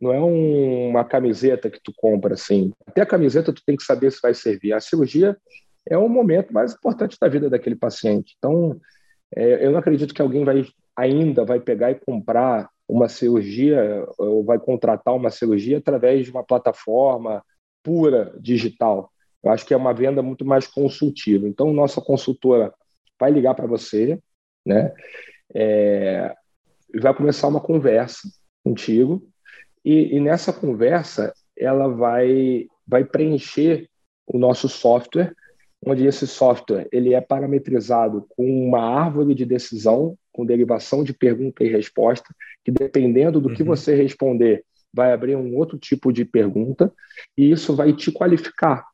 não é um, uma camiseta que tu compra assim. Até a camiseta tu tem que saber se vai servir. A cirurgia é o momento mais importante da vida daquele paciente. Então, é, eu não acredito que alguém vai ainda vai pegar e comprar uma cirurgia ou vai contratar uma cirurgia através de uma plataforma pura digital. Eu acho que é uma venda muito mais consultiva. Então, nossa consultora vai ligar para você, né? É, vai começar uma conversa contigo e, e, nessa conversa ela vai vai preencher o nosso software, onde esse software ele é parametrizado com uma árvore de decisão com derivação de pergunta e resposta, que dependendo do uhum. que você responder, vai abrir um outro tipo de pergunta e isso vai te qualificar.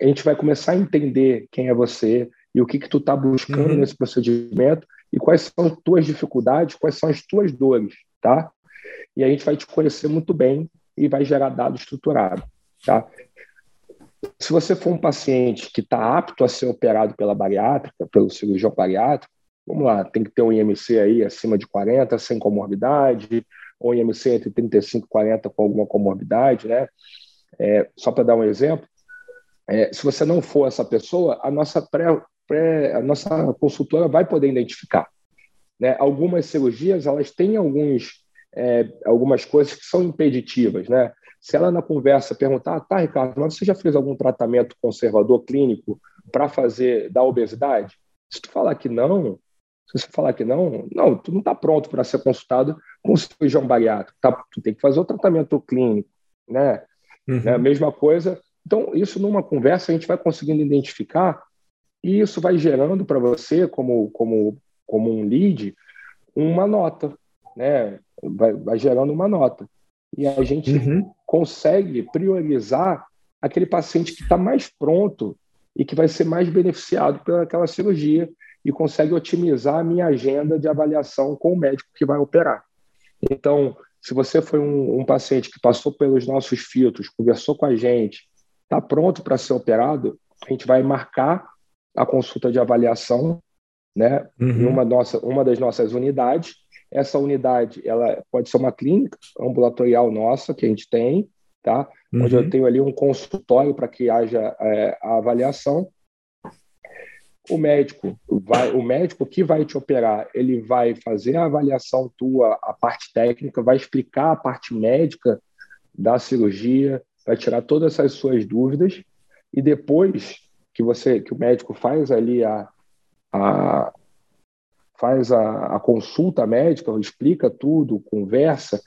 A gente vai começar a entender quem é você, e o que que tu está buscando uhum. nesse procedimento e quais são as tuas dificuldades, quais são as tuas dores, tá? E a gente vai te conhecer muito bem e vai gerar dado estruturado, tá? Se você for um paciente que está apto a ser operado pela bariátrica, pelo cirurgião bariátrico, vamos lá, tem que ter um IMC aí acima de 40, sem comorbidade, ou um IMC entre 35 e 40 com alguma comorbidade, né? É, só para dar um exemplo, é, se você não for essa pessoa, a nossa pré, a nossa consultora vai poder identificar. Né? Algumas cirurgias elas têm alguns, é, algumas coisas que são impeditivas. Né? Se ela na conversa perguntar, tá, Ricardo, mas você já fez algum tratamento conservador clínico para fazer da obesidade? Se tu falar que não, se você falar que não, não, tu não está pronto para ser consultado com cirurgião bariátrico. Tá? Tu tem que fazer o tratamento clínico, né? Uhum. É a mesma coisa. Então, isso numa conversa a gente vai conseguindo identificar e isso vai gerando para você, como, como, como um lead, uma nota, né? Vai, vai gerando uma nota. E a gente uhum. consegue priorizar aquele paciente que está mais pronto e que vai ser mais beneficiado pelaquela cirurgia e consegue otimizar a minha agenda de avaliação com o médico que vai operar. Então, se você foi um, um paciente que passou pelos nossos filtros, conversou com a gente, está pronto para ser operado, a gente vai marcar a consulta de avaliação, né, uhum. em uma, nossa, uma das nossas unidades. Essa unidade ela pode ser uma clínica ambulatorial nossa que a gente tem, tá? Uhum. Onde eu uhum. tenho ali um consultório para que haja é, a avaliação. O médico vai, o médico que vai te operar, ele vai fazer a avaliação tua, a parte técnica, vai explicar a parte médica da cirurgia, vai tirar todas essas suas dúvidas e depois que você que o médico faz ali a, a faz a, a, consulta médica, explica tudo, conversa,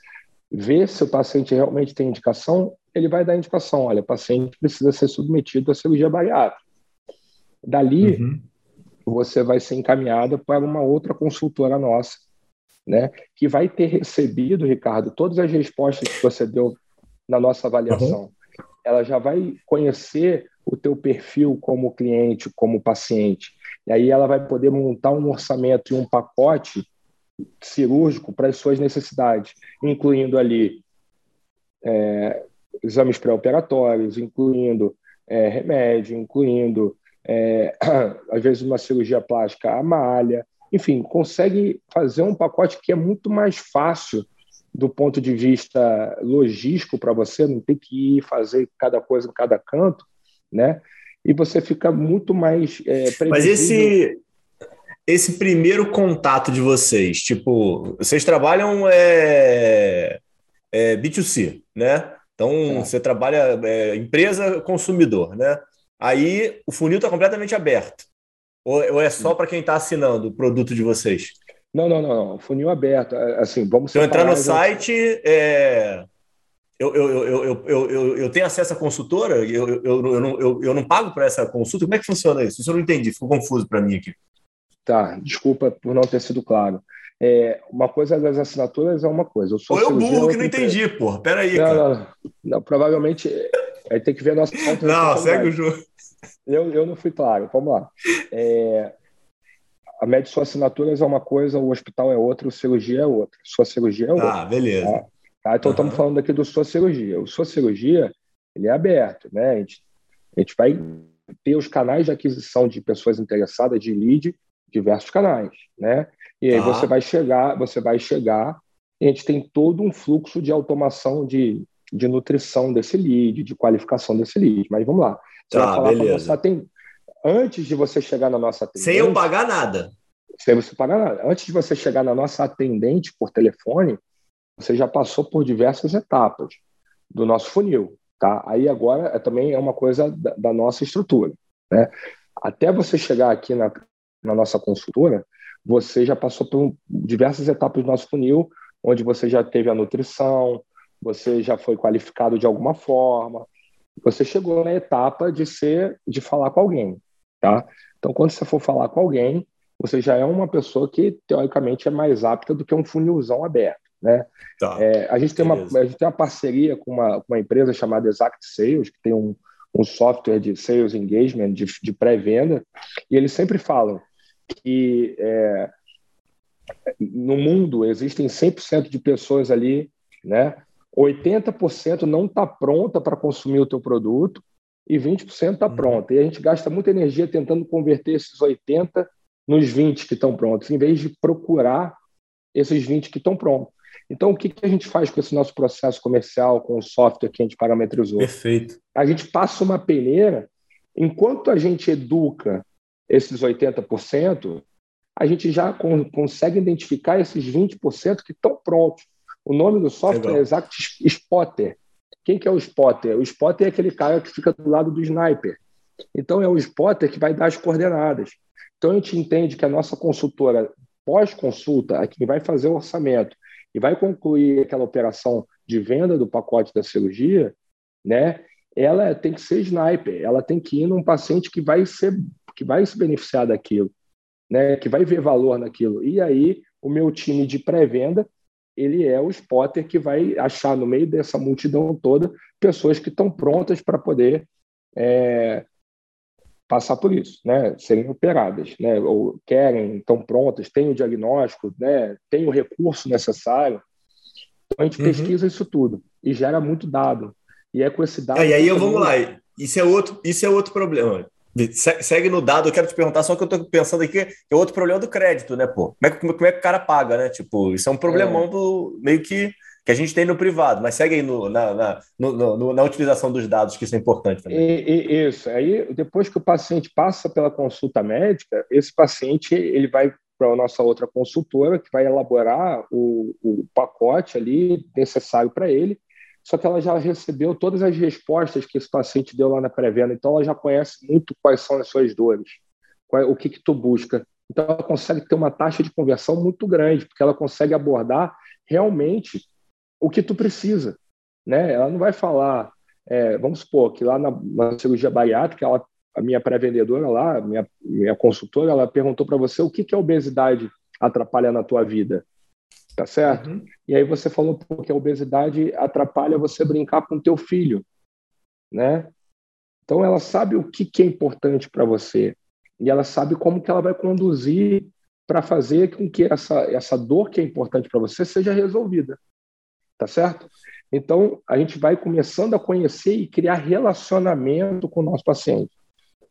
vê se o paciente realmente tem indicação, ele vai dar indicação, olha, o paciente precisa ser submetido à cirurgia bariátrica. Dali, uhum. você vai ser encaminhada para uma outra consultora nossa, né, que vai ter recebido, Ricardo, todas as respostas que você deu na nossa avaliação. Uhum. Ela já vai conhecer o teu perfil como cliente, como paciente. E aí ela vai poder montar um orçamento e um pacote cirúrgico para as suas necessidades, incluindo ali é, exames pré-operatórios, incluindo é, remédio, incluindo, é, às vezes, uma cirurgia plástica a malha. Enfim, consegue fazer um pacote que é muito mais fácil do ponto de vista logístico para você, não ter que ir fazer cada coisa em cada canto, né? E você fica muito mais é, Mas esse esse primeiro contato de vocês, tipo, vocês trabalham é, é B2C, né? Então é. você trabalha é, empresa consumidor, né? Aí o funil está completamente aberto. Ou, ou é só para quem está assinando o produto de vocês? Não, não, não, não. Funil aberto. É, assim, vamos. Se eu entrar no site, é, eu, eu, eu, eu, eu, tenho acesso à consultora? Eu, eu, eu, não, eu, eu não pago para essa consulta? Como é que funciona isso? Isso eu não entendi, ficou confuso para mim aqui. Tá, desculpa por não ter sido claro. É, uma coisa das assinaturas é uma coisa. Eu sou Ou eu burro que não entendi, porra. Peraí, não, cara. Não, não, provavelmente aí tem que ver a nossa. não, segue o jogo. Eu, eu não fui claro. Vamos lá. É, a suas assinaturas é uma coisa, o hospital é outra, o cirurgia é outra. Sua cirurgia é outra. Ah, beleza. Tá? Tá? Então, uhum. estamos falando aqui do sua cirurgia. O sua cirurgia, ele é aberto, né? A gente, a gente vai ter os canais de aquisição de pessoas interessadas de lead, diversos canais, né? E aí tá. você vai chegar, você vai chegar, e a gente tem todo um fluxo de automação de, de nutrição desse lead, de qualificação desse lead. Mas vamos lá. Você tá, beleza. Você, tem, antes de você chegar na nossa atendente. Sem eu pagar nada. Sem você pagar nada. Antes de você chegar na nossa atendente por telefone, você já passou por diversas etapas do nosso funil. Tá? Aí agora é, também é uma coisa da, da nossa estrutura. Né? Até você chegar aqui na, na nossa consultora, você já passou por diversas etapas do nosso funil, onde você já teve a nutrição, você já foi qualificado de alguma forma, você chegou na etapa de ser, de falar com alguém, tá? Então, quando você for falar com alguém, você já é uma pessoa que teoricamente é mais apta do que um funilzão aberto, né? Tá. É, a gente tem uma a gente tem uma parceria com uma, uma empresa chamada Exact Sales que tem um, um software de sales engagement de, de pré-venda e eles sempre falam que é, no mundo existem 100% de pessoas ali, né? 80% não está pronta para consumir o teu produto e 20% está uhum. pronta. E a gente gasta muita energia tentando converter esses 80 nos 20 que estão prontos, em vez de procurar esses 20 que estão prontos. Então, o que, que a gente faz com esse nosso processo comercial, com o software que a gente parametrizou? Perfeito. A gente passa uma peneira, enquanto a gente educa esses 80%, a gente já consegue identificar esses 20% que estão prontos. O nome do software Legal. é Exact Spotter. Quem que é o Spotter? O Spotter é aquele cara que fica do lado do sniper. Então, é o Spotter que vai dar as coordenadas. Então, a gente entende que a nossa consultora, pós-consulta, a quem vai fazer o orçamento e vai concluir aquela operação de venda do pacote da cirurgia, né? Ela tem que ser sniper, ela tem que ir num paciente que vai ser que vai se beneficiar daquilo, né? Que vai ver valor naquilo. E aí o meu time de pré-venda ele é o spotter que vai achar no meio dessa multidão toda pessoas que estão prontas para poder é, passar por isso, né? Serem operadas, né? Ou querem, estão prontas, têm o diagnóstico, né? Tem o recurso necessário. Então a gente uhum. pesquisa isso tudo e gera muito dado. E é com esse dado. Ah, e aí eu vamos lá. Isso é outro, isso é outro problema. Segue no dado, eu quero te perguntar, só que eu estou pensando aqui, que é outro problema do crédito, né, pô? Como é, que, como é que o cara paga, né? Tipo, isso é um problemão é. do meio que que a gente tem no privado, mas segue aí no, na, na, no, no, na utilização dos dados, que isso é importante também. E, e, isso. Aí, depois que o paciente passa pela consulta médica, esse paciente ele vai para a nossa outra consultora, que vai elaborar o, o pacote ali necessário para ele, só que ela já recebeu todas as respostas que esse paciente deu lá na pré-venda, então ela já conhece muito quais são as suas dores, qual, o que, que tu busca. Então ela consegue ter uma taxa de conversão muito grande, porque ela consegue abordar realmente o que tu precisa. Né? Ela não vai falar, é, vamos supor que lá na, na cirurgia bariátrica, ela, a minha pré-vendedora lá, minha, minha consultora, ela perguntou para você o que, que a obesidade atrapalha na tua vida. Tá certo? Uhum. E aí você falou que a obesidade atrapalha você brincar com teu filho, né? Então ela sabe o que, que é importante para você e ela sabe como que ela vai conduzir para fazer com que essa, essa dor que é importante para você seja resolvida tá certo? Então, a gente vai começando a conhecer e criar relacionamento com o nosso paciente,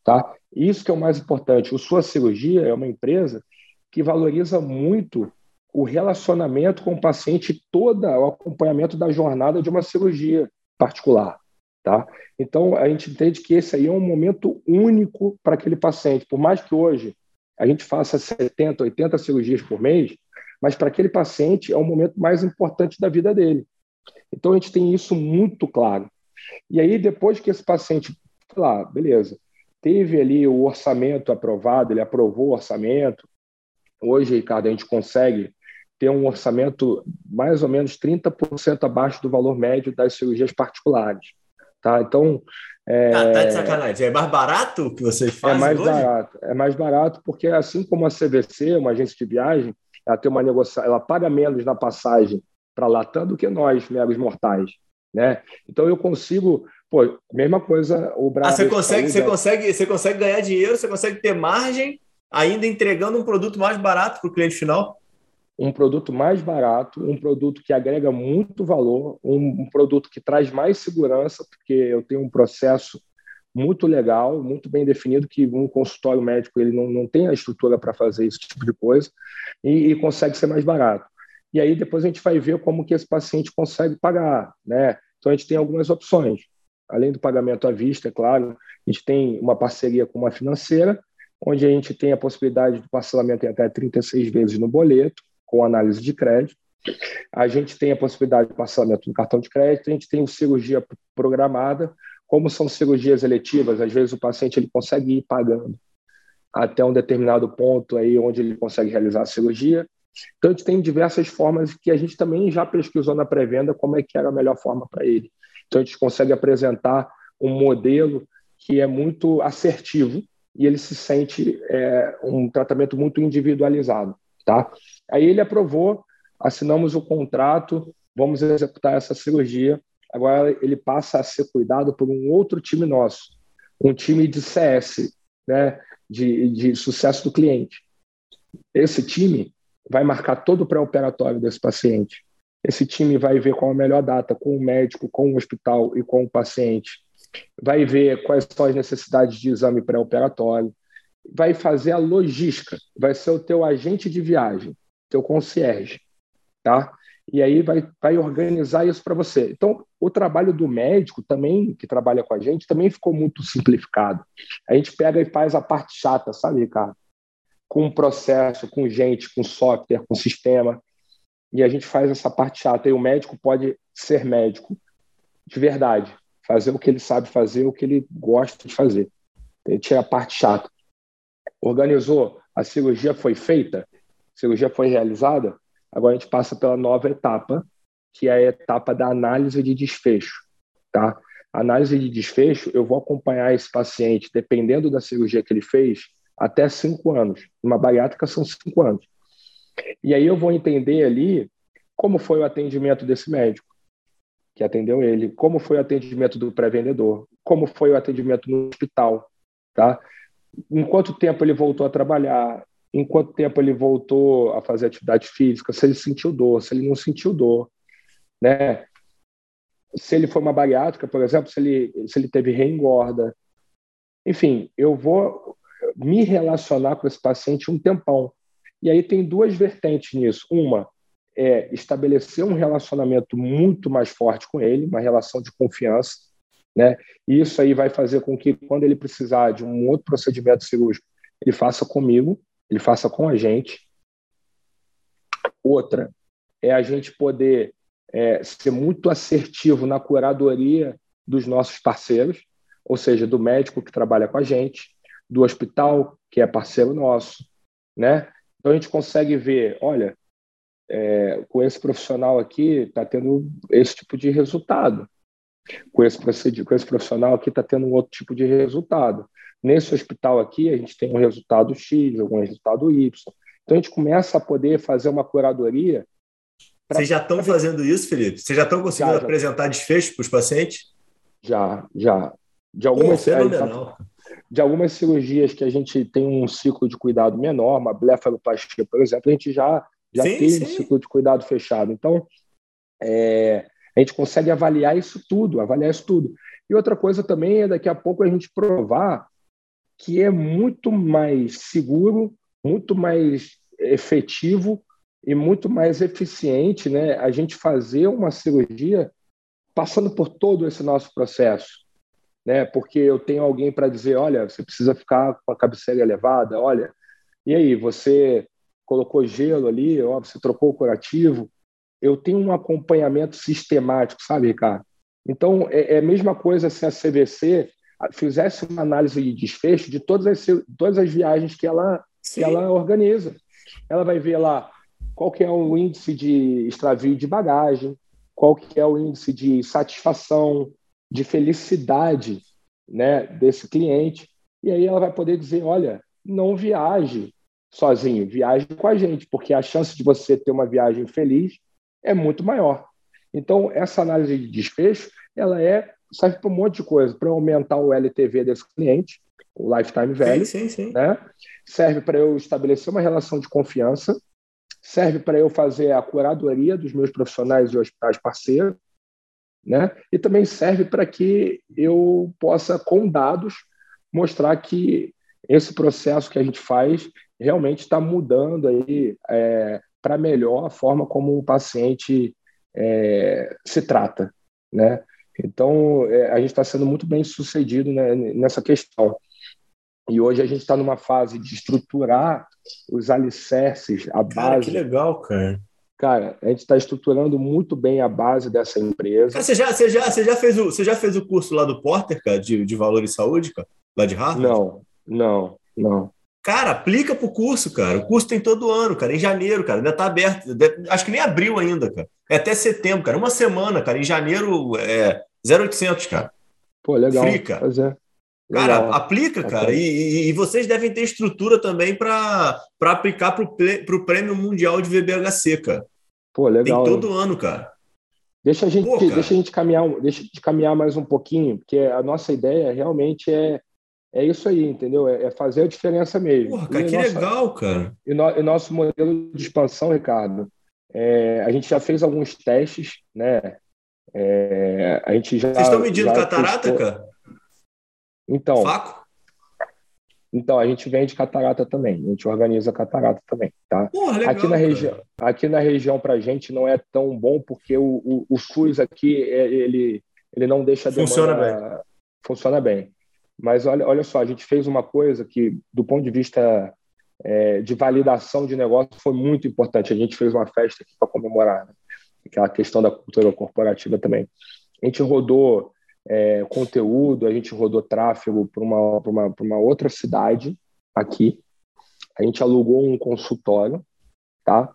tá? Isso que é o mais importante. O Sua Cirurgia é uma empresa que valoriza muito o relacionamento com o paciente, todo o acompanhamento da jornada de uma cirurgia particular, tá? Então, a gente entende que esse aí é um momento único para aquele paciente. Por mais que hoje a gente faça 70, 80 cirurgias por mês, mas para aquele paciente é o momento mais importante da vida dele. Então a gente tem isso muito claro. E aí, depois que esse paciente, lá, beleza, teve ali o orçamento aprovado, ele aprovou o orçamento. Hoje, Ricardo, a gente consegue ter um orçamento mais ou menos 30% abaixo do valor médio das cirurgias particulares. Tá? Então, É... Ah, tá de sacanagem. É mais barato que vocês é fazem? É mais hoje? barato. É mais barato porque, assim como a CVC, uma agência de viagem, ela tem uma negociação, ela paga menos na passagem para Latam do que nós, meros mortais. Né? Então eu consigo, pô, mesma coisa o Brasil. Ah, você consegue, você consegue, você consegue ganhar dinheiro, você consegue ter margem, ainda entregando um produto mais barato para o cliente final? Um produto mais barato, um produto que agrega muito valor, um, um, produto que traz mais segurança, porque eu tenho um processo muito legal, muito bem definido, que um consultório médico ele não, não tem a estrutura para fazer esse tipo de coisa e, e, consegue ser mais barato. E aí depois a gente vai ver como que esse paciente consegue pagar, né? Então a gente tem algumas opções. Além do pagamento à vista, é claro, a gente tem uma parceria com uma financeira, onde a gente tem a possibilidade de parcelamento em até 36 vezes no boleto, com análise de crédito. A gente tem a possibilidade de parcelamento no cartão de crédito, a gente tem cirurgia programada. Como são cirurgias eletivas, às vezes o paciente ele consegue ir pagando até um determinado ponto aí onde ele consegue realizar a cirurgia. Então, a gente tem diversas formas que a gente também já pesquisou na pré-venda como é que era a melhor forma para ele. Então, a gente consegue apresentar um modelo que é muito assertivo e ele se sente é, um tratamento muito individualizado, tá? Aí ele aprovou, assinamos o contrato, vamos executar essa cirurgia. Agora ele passa a ser cuidado por um outro time nosso, um time de CS, né, de, de sucesso do cliente. Esse time vai marcar todo o pré-operatório desse paciente. Esse time vai ver qual a melhor data com o médico, com o hospital e com o paciente. Vai ver quais são as necessidades de exame pré-operatório. Vai fazer a logística, vai ser o teu agente de viagem teu concierge, tá? E aí vai, vai organizar isso para você. Então, o trabalho do médico também, que trabalha com a gente, também ficou muito simplificado. A gente pega e faz a parte chata, sabe, Ricardo? Com processo, com gente, com software, com sistema. E a gente faz essa parte chata. E o médico pode ser médico de verdade, fazer o que ele sabe fazer, o que ele gosta de fazer. A gente é a parte chata. Organizou, a cirurgia foi feita, cirurgia foi realizada, agora a gente passa pela nova etapa, que é a etapa da análise de desfecho. Tá? A análise de desfecho, eu vou acompanhar esse paciente, dependendo da cirurgia que ele fez, até cinco anos. Uma bariátrica são cinco anos. E aí eu vou entender ali como foi o atendimento desse médico que atendeu ele, como foi o atendimento do pré-vendedor, como foi o atendimento no hospital, tá? Em quanto tempo ele voltou a trabalhar, em quanto tempo ele voltou a fazer atividade física, se ele sentiu dor, se ele não sentiu dor, né? Se ele foi uma bariátrica, por exemplo, se ele, se ele teve reengorda. Enfim, eu vou me relacionar com esse paciente um tempão. E aí tem duas vertentes nisso. Uma é estabelecer um relacionamento muito mais forte com ele, uma relação de confiança, né? E isso aí vai fazer com que quando ele precisar de um outro procedimento cirúrgico, ele faça comigo ele faça com a gente. Outra é a gente poder é, ser muito assertivo na curadoria dos nossos parceiros, ou seja, do médico que trabalha com a gente, do hospital que é parceiro nosso, né? Então a gente consegue ver, olha, é, com esse profissional aqui está tendo esse tipo de resultado, com esse, com esse profissional aqui está tendo um outro tipo de resultado. Nesse hospital aqui, a gente tem um resultado X, algum resultado Y. Então, a gente começa a poder fazer uma curadoria. Pra... Vocês já estão fazendo isso, Felipe? Vocês já estão conseguindo já, já. apresentar desfechos para os pacientes? Já, já. De algumas, Pô, tá de algumas cirurgias que a gente tem um ciclo de cuidado menor, uma blefaroplastia, por exemplo, a gente já, já sim, teve sim. ciclo de cuidado fechado. Então, é, a gente consegue avaliar isso tudo, avaliar isso tudo. E outra coisa também é daqui a pouco a gente provar que é muito mais seguro, muito mais efetivo e muito mais eficiente né, a gente fazer uma cirurgia passando por todo esse nosso processo. Né? Porque eu tenho alguém para dizer, olha, você precisa ficar com a cabeceira elevada, olha, e aí, você colocou gelo ali, ó, você trocou o curativo. Eu tenho um acompanhamento sistemático, sabe, Ricardo? Então, é, é a mesma coisa se a CVC fizesse uma análise de desfecho de todas as, todas as viagens que ela, que ela organiza. Ela vai ver lá qual que é o índice de extravio de bagagem, qual que é o índice de satisfação, de felicidade né, desse cliente, e aí ela vai poder dizer, olha, não viaje sozinho, viaje com a gente, porque a chance de você ter uma viagem feliz é muito maior. Então, essa análise de desfecho, ela é serve para um monte de coisa, para aumentar o LTV desse cliente, o lifetime value, sim, sim, sim. Né? serve para eu estabelecer uma relação de confiança, serve para eu fazer a curadoria dos meus profissionais de hospitais parceiros, né? e também serve para que eu possa, com dados, mostrar que esse processo que a gente faz realmente está mudando aí é, para melhor a forma como o paciente é, se trata, né? Então é, a gente está sendo muito bem sucedido né, nessa questão. E hoje a gente está numa fase de estruturar os alicerces, a base. Cara, que legal, cara. Cara, a gente está estruturando muito bem a base dessa empresa. Cara, você, já, você, já, você, já fez o, você já fez o curso lá do Porter, cara, de, de valor e saúde, cara? Lá de Harvard? Não, não, não. Cara, aplica pro curso, cara. O curso tem todo ano, cara. Em janeiro, cara. Ainda tá aberto. Acho que nem abriu ainda, cara. É até setembro, cara. Uma semana, cara. Em janeiro é 0,800, cara. Pô, legal. Free, cara. Pois é. Cara, aplica, cara. E, e, e, vocês devem ter estrutura também para aplicar para o Prêmio Mundial de VBHC, cara. Pô, legal. Tem todo hein? ano, cara. Deixa a gente, Pô, deixa a gente caminhar, deixa de caminhar mais um pouquinho, porque a nossa ideia realmente é é isso aí, entendeu? É, é fazer a diferença mesmo. Porra, cara, e que nossa, legal, cara. E, no, e, nosso modelo de expansão, Ricardo, é, a gente já fez alguns testes, né? É, a gente já. Vocês estão medindo catarata, testou... cara? Então. Faco? Então, a gente vende catarata também, a gente organiza catarata também, tá? Porra, legal, aqui, na região, aqui na região, para a gente, não é tão bom, porque o, o, o SUS aqui, é, ele, ele não deixa a demanda... Funciona bem. Funciona bem. Mas olha, olha só, a gente fez uma coisa que, do ponto de vista é, de validação de negócio, foi muito importante. A gente fez uma festa aqui para comemorar, né? aquela questão da cultura corporativa também. A gente rodou é, conteúdo, a gente rodou tráfego para uma, uma, uma outra cidade aqui. A gente alugou um consultório, tá?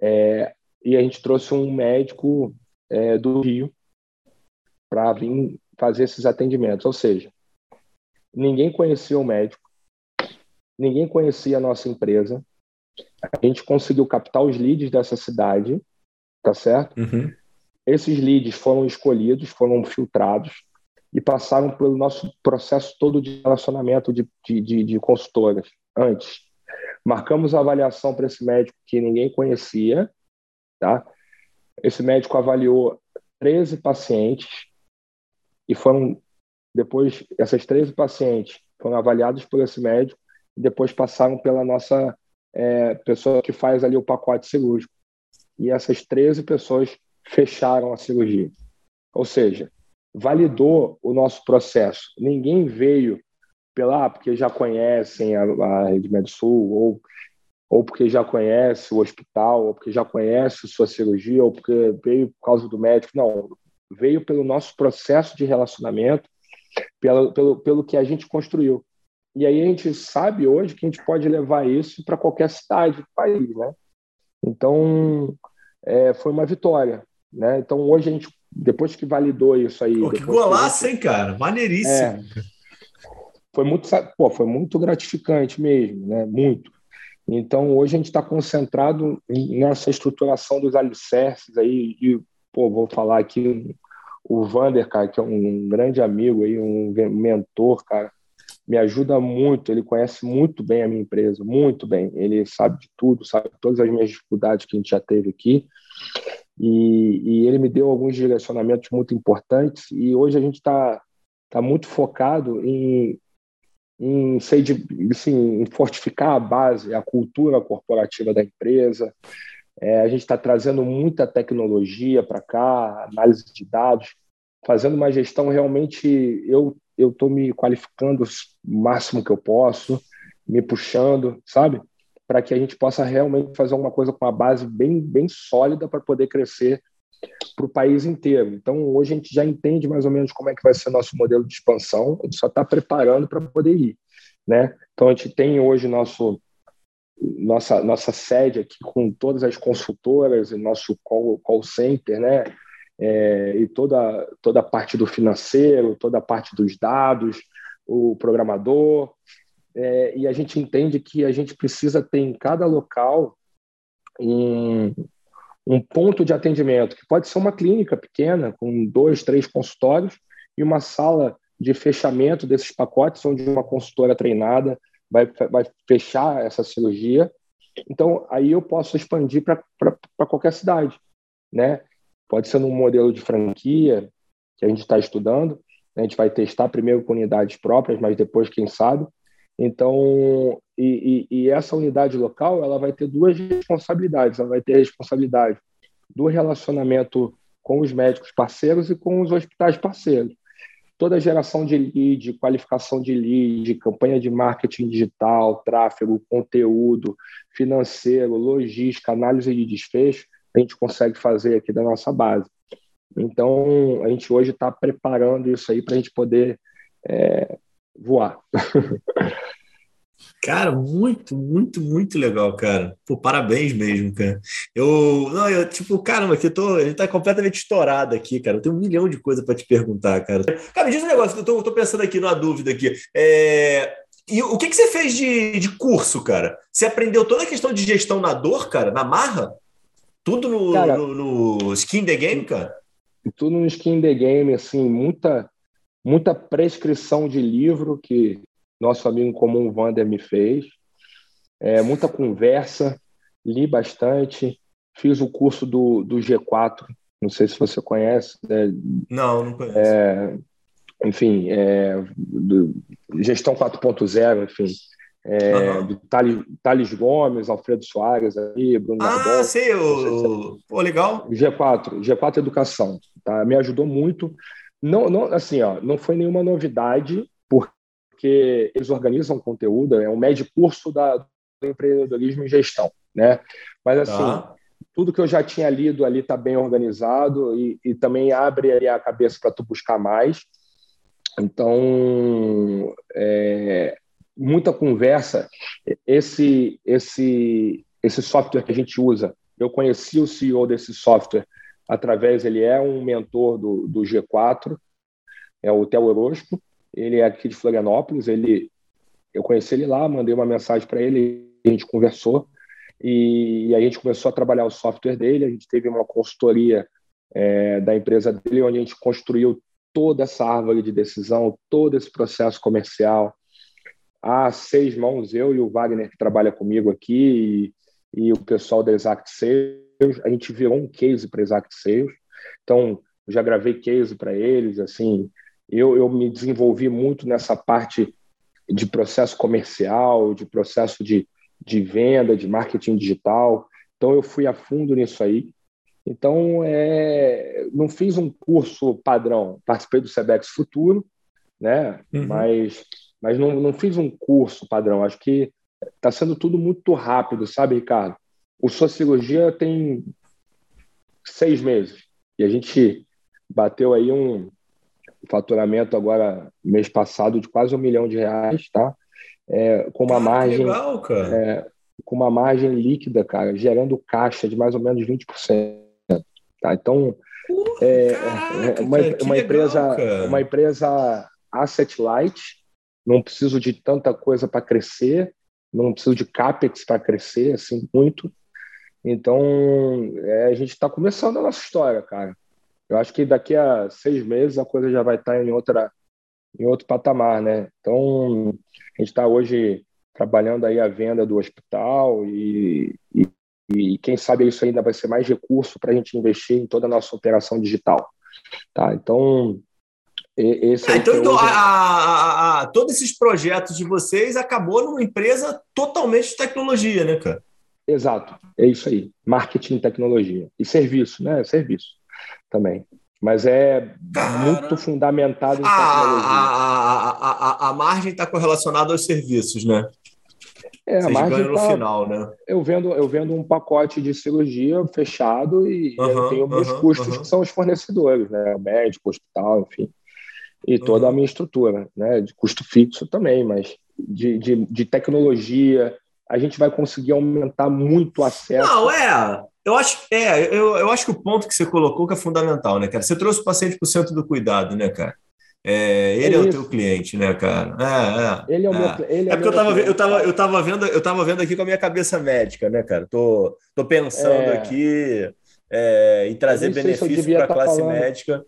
É, e a gente trouxe um médico é, do Rio para vir fazer esses atendimentos. Ou seja, ninguém conhecia o médico, ninguém conhecia a nossa empresa. A gente conseguiu captar os leads dessa cidade, tá certo? Uhum. Esses leads foram escolhidos, foram filtrados e passaram pelo nosso processo todo de relacionamento de, de, de, de consultoras antes. Marcamos a avaliação para esse médico que ninguém conhecia, tá? Esse médico avaliou 13 pacientes e foram depois essas 13 pacientes foram avaliados por esse médico e depois passaram pela nossa é, pessoa que faz ali o pacote cirúrgico. E essas 13 pessoas fecharam a cirurgia. Ou seja, validou o nosso processo. Ninguém veio pela ah, porque já conhecem a, a Rede Medsul ou ou porque já conhece o hospital, ou porque já conhece sua cirurgia, ou porque veio por causa do médico. Não, veio pelo nosso processo de relacionamento, pelo, pelo, pelo que a gente construiu. E aí a gente sabe hoje que a gente pode levar isso para qualquer cidade do país, né? Então, é, foi uma vitória. Né? Então hoje a gente, depois que validou isso aí. Pô, que golaço, gente... hein, cara? Maneiríssimo. É, foi muito, pô, foi muito gratificante mesmo, né? Muito. Então hoje a gente está concentrado nessa estruturação dos alicerces aí e pô, vou falar aqui o Vander, cara, que é um grande amigo aí, um mentor, cara, me ajuda muito. Ele conhece muito bem a minha empresa, muito bem. Ele sabe de tudo, sabe todas as minhas dificuldades que a gente já teve aqui. E, e ele me deu alguns direcionamentos muito importantes. E hoje a gente está tá muito focado em, em, sei de, assim, em fortificar a base, a cultura corporativa da empresa. É, a gente está trazendo muita tecnologia para cá, análise de dados, fazendo uma gestão realmente. Eu estou me qualificando o máximo que eu posso, me puxando, sabe? para que a gente possa realmente fazer uma coisa com uma base bem, bem sólida para poder crescer para o país inteiro. Então, hoje a gente já entende mais ou menos como é que vai ser nosso modelo de expansão, a gente só está preparando para poder ir. Né? Então, a gente tem hoje nosso, nossa, nossa sede aqui com todas as consultoras nosso call, call center, né? é, e toda, toda a parte do financeiro, toda a parte dos dados, o programador, é, e a gente entende que a gente precisa ter em cada local um, um ponto de atendimento, que pode ser uma clínica pequena, com dois, três consultórios, e uma sala de fechamento desses pacotes, onde uma consultora treinada vai, vai fechar essa cirurgia. Então, aí eu posso expandir para qualquer cidade, né? Pode ser num modelo de franquia, que a gente está estudando, a gente vai testar primeiro com unidades próprias, mas depois, quem sabe. Então, e, e, e, essa unidade local, ela vai ter duas responsabilidades. Ela vai ter a responsabilidade do relacionamento com os médicos parceiros e com os hospitais parceiros. Toda a geração de lead, qualificação de lead, campanha de marketing digital, tráfego, conteúdo, financeiro, logística, análise de desfecho, a gente consegue fazer aqui da nossa base. Então, a gente hoje está preparando isso aí para a gente poder é, voar. Cara, muito, muito, muito legal, cara. Pô, parabéns mesmo, cara. Eu, não, eu, tipo, caramba, aqui eu tô, a gente tá completamente estourado aqui, cara. Eu tenho um milhão de coisas para te perguntar, cara. Cara, me diz um negócio que eu tô, eu tô pensando aqui numa dúvida aqui. É, e o que, que você fez de, de curso, cara? Você aprendeu toda a questão de gestão na dor, cara, na marra? Tudo no, cara, no, no skin the game, cara? Tudo no skin the game, assim, muita, muita prescrição de livro que nosso amigo comum Vander me fez, é, muita conversa, li bastante, fiz o curso do, do G4, não sei se você conhece. Né? Não, não conheço. É, enfim, é, do, gestão 4.0, enfim. É, uhum. do Thales, Thales, Gomes, Alfredo Soares, aí, Bruno Ah, Nardon, sei, o... Pô, legal. G4, G4 Educação, tá? Me ajudou muito. Não, não, assim, ó, não foi nenhuma novidade, porque eles organizam conteúdo, é um médio curso da, do empreendedorismo e gestão, né? Mas, assim, tá. tudo que eu já tinha lido ali está bem organizado e, e também abre a cabeça para tu buscar mais. Então, é, muita conversa. Esse, esse, esse software que a gente usa, eu conheci o CEO desse software através, ele é um mentor do, do G4, é o Theo Orozco, ele é aqui de Florianópolis, ele, eu conheci ele lá, mandei uma mensagem para ele, a gente conversou, e, a gente começou a trabalhar o software dele, a gente teve uma consultoria é, da empresa dele, onde a gente construiu toda essa árvore de decisão, todo esse processo comercial, há seis mãos, eu e o Wagner, que trabalha comigo aqui, e, e o pessoal da Exact Sales, a gente virou um case para Exact Sales. Então, já gravei case para eles, assim, eu, eu me desenvolvi muito nessa parte de processo comercial, de processo de, de venda, de marketing digital. Então, eu fui a fundo nisso aí. Então, é, não fiz um curso padrão, participei do Sebex Futuro, né? Uhum. Mas mas não, não fiz um curso padrão. Acho que está sendo tudo muito rápido, sabe, Ricardo? O Sociologia tem seis meses e a gente bateu aí um faturamento agora mês passado de quase um milhão de reais, tá? É, com uma ah, margem legal, é, com uma margem líquida, cara, gerando caixa de mais ou menos 20%. Tá? Então, é, Caraca, uma, cara, uma empresa, uma empresa asset light, não preciso de tanta coisa para crescer, não preciso de capex para crescer assim muito. Então, é, a gente está começando a nossa história, cara. Eu acho que daqui a seis meses a coisa já vai estar tá em outra em outro patamar, né? Então, a gente está hoje trabalhando aí a venda do hospital e, e, e, quem sabe isso ainda vai ser mais recurso para a gente investir em toda a nossa operação digital, tá? Então, esse ah, então, então hoje... a, a, a, todos esses projetos de vocês acabou numa empresa totalmente de tecnologia, né, cara? Exato, é isso aí. Marketing, tecnologia. E serviço, né? Serviço também. Mas é cara... muito fundamentado em tecnologia. A, a, margem está correlacionada aos serviços, né? É, a margem no tá, final, né? Eu vendo, eu vendo um pacote de cirurgia fechado e uhum, tenho meus uhum, custos uhum. que são os fornecedores, né? O médico, hospital, enfim e toda a minha estrutura, né? De custo fixo também, mas de, de, de tecnologia, a gente vai conseguir aumentar muito o acesso. Não, é. Eu acho, é, eu, eu acho que o ponto que você colocou que é fundamental, né, cara? Você trouxe o paciente para o centro do cuidado, né, cara? É, ele é, é o teu cliente, né, cara? É, é, ele é o meu, é. ele é, é porque eu tava, eu, tava, eu, tava vendo, eu tava vendo aqui com a minha cabeça médica, né, cara? Tô, tô pensando é. aqui é, em trazer benefícios para a tá classe falando. médica.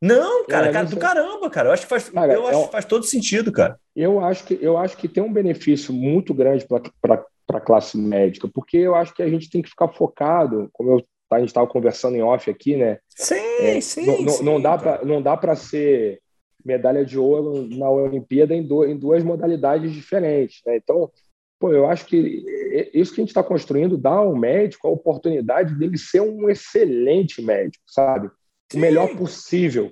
Não, cara, é, cara, do caramba, cara. Eu acho que faz, cara, eu acho faz todo sentido, cara. Eu acho que, eu acho que tem um benefício muito grande para a classe médica, porque eu acho que a gente tem que ficar focado, como eu, a gente estava conversando em off aqui, né? Sim, é, sim, não, sim. Não dá para não dá para ser medalha de ouro na Olimpíada em, do, em duas modalidades diferentes. Né? Então, pô, eu acho que isso que a gente está construindo dá ao médico a oportunidade dele ser um excelente médico, sabe? Sim. O melhor possível,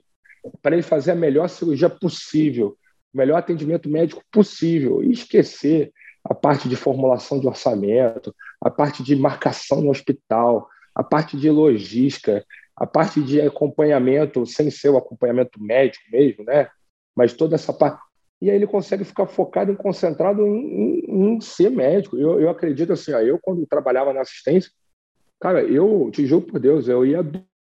para ele fazer a melhor cirurgia possível, o melhor atendimento médico possível, e esquecer a parte de formulação de orçamento, a parte de marcação no hospital, a parte de logística, a parte de acompanhamento, sem ser o acompanhamento médico mesmo, né? Mas toda essa parte. E aí ele consegue ficar focado e concentrado em, em, em, ser médico. Eu, eu acredito assim, ó, eu quando trabalhava na assistência, cara, eu te juro por Deus, eu ia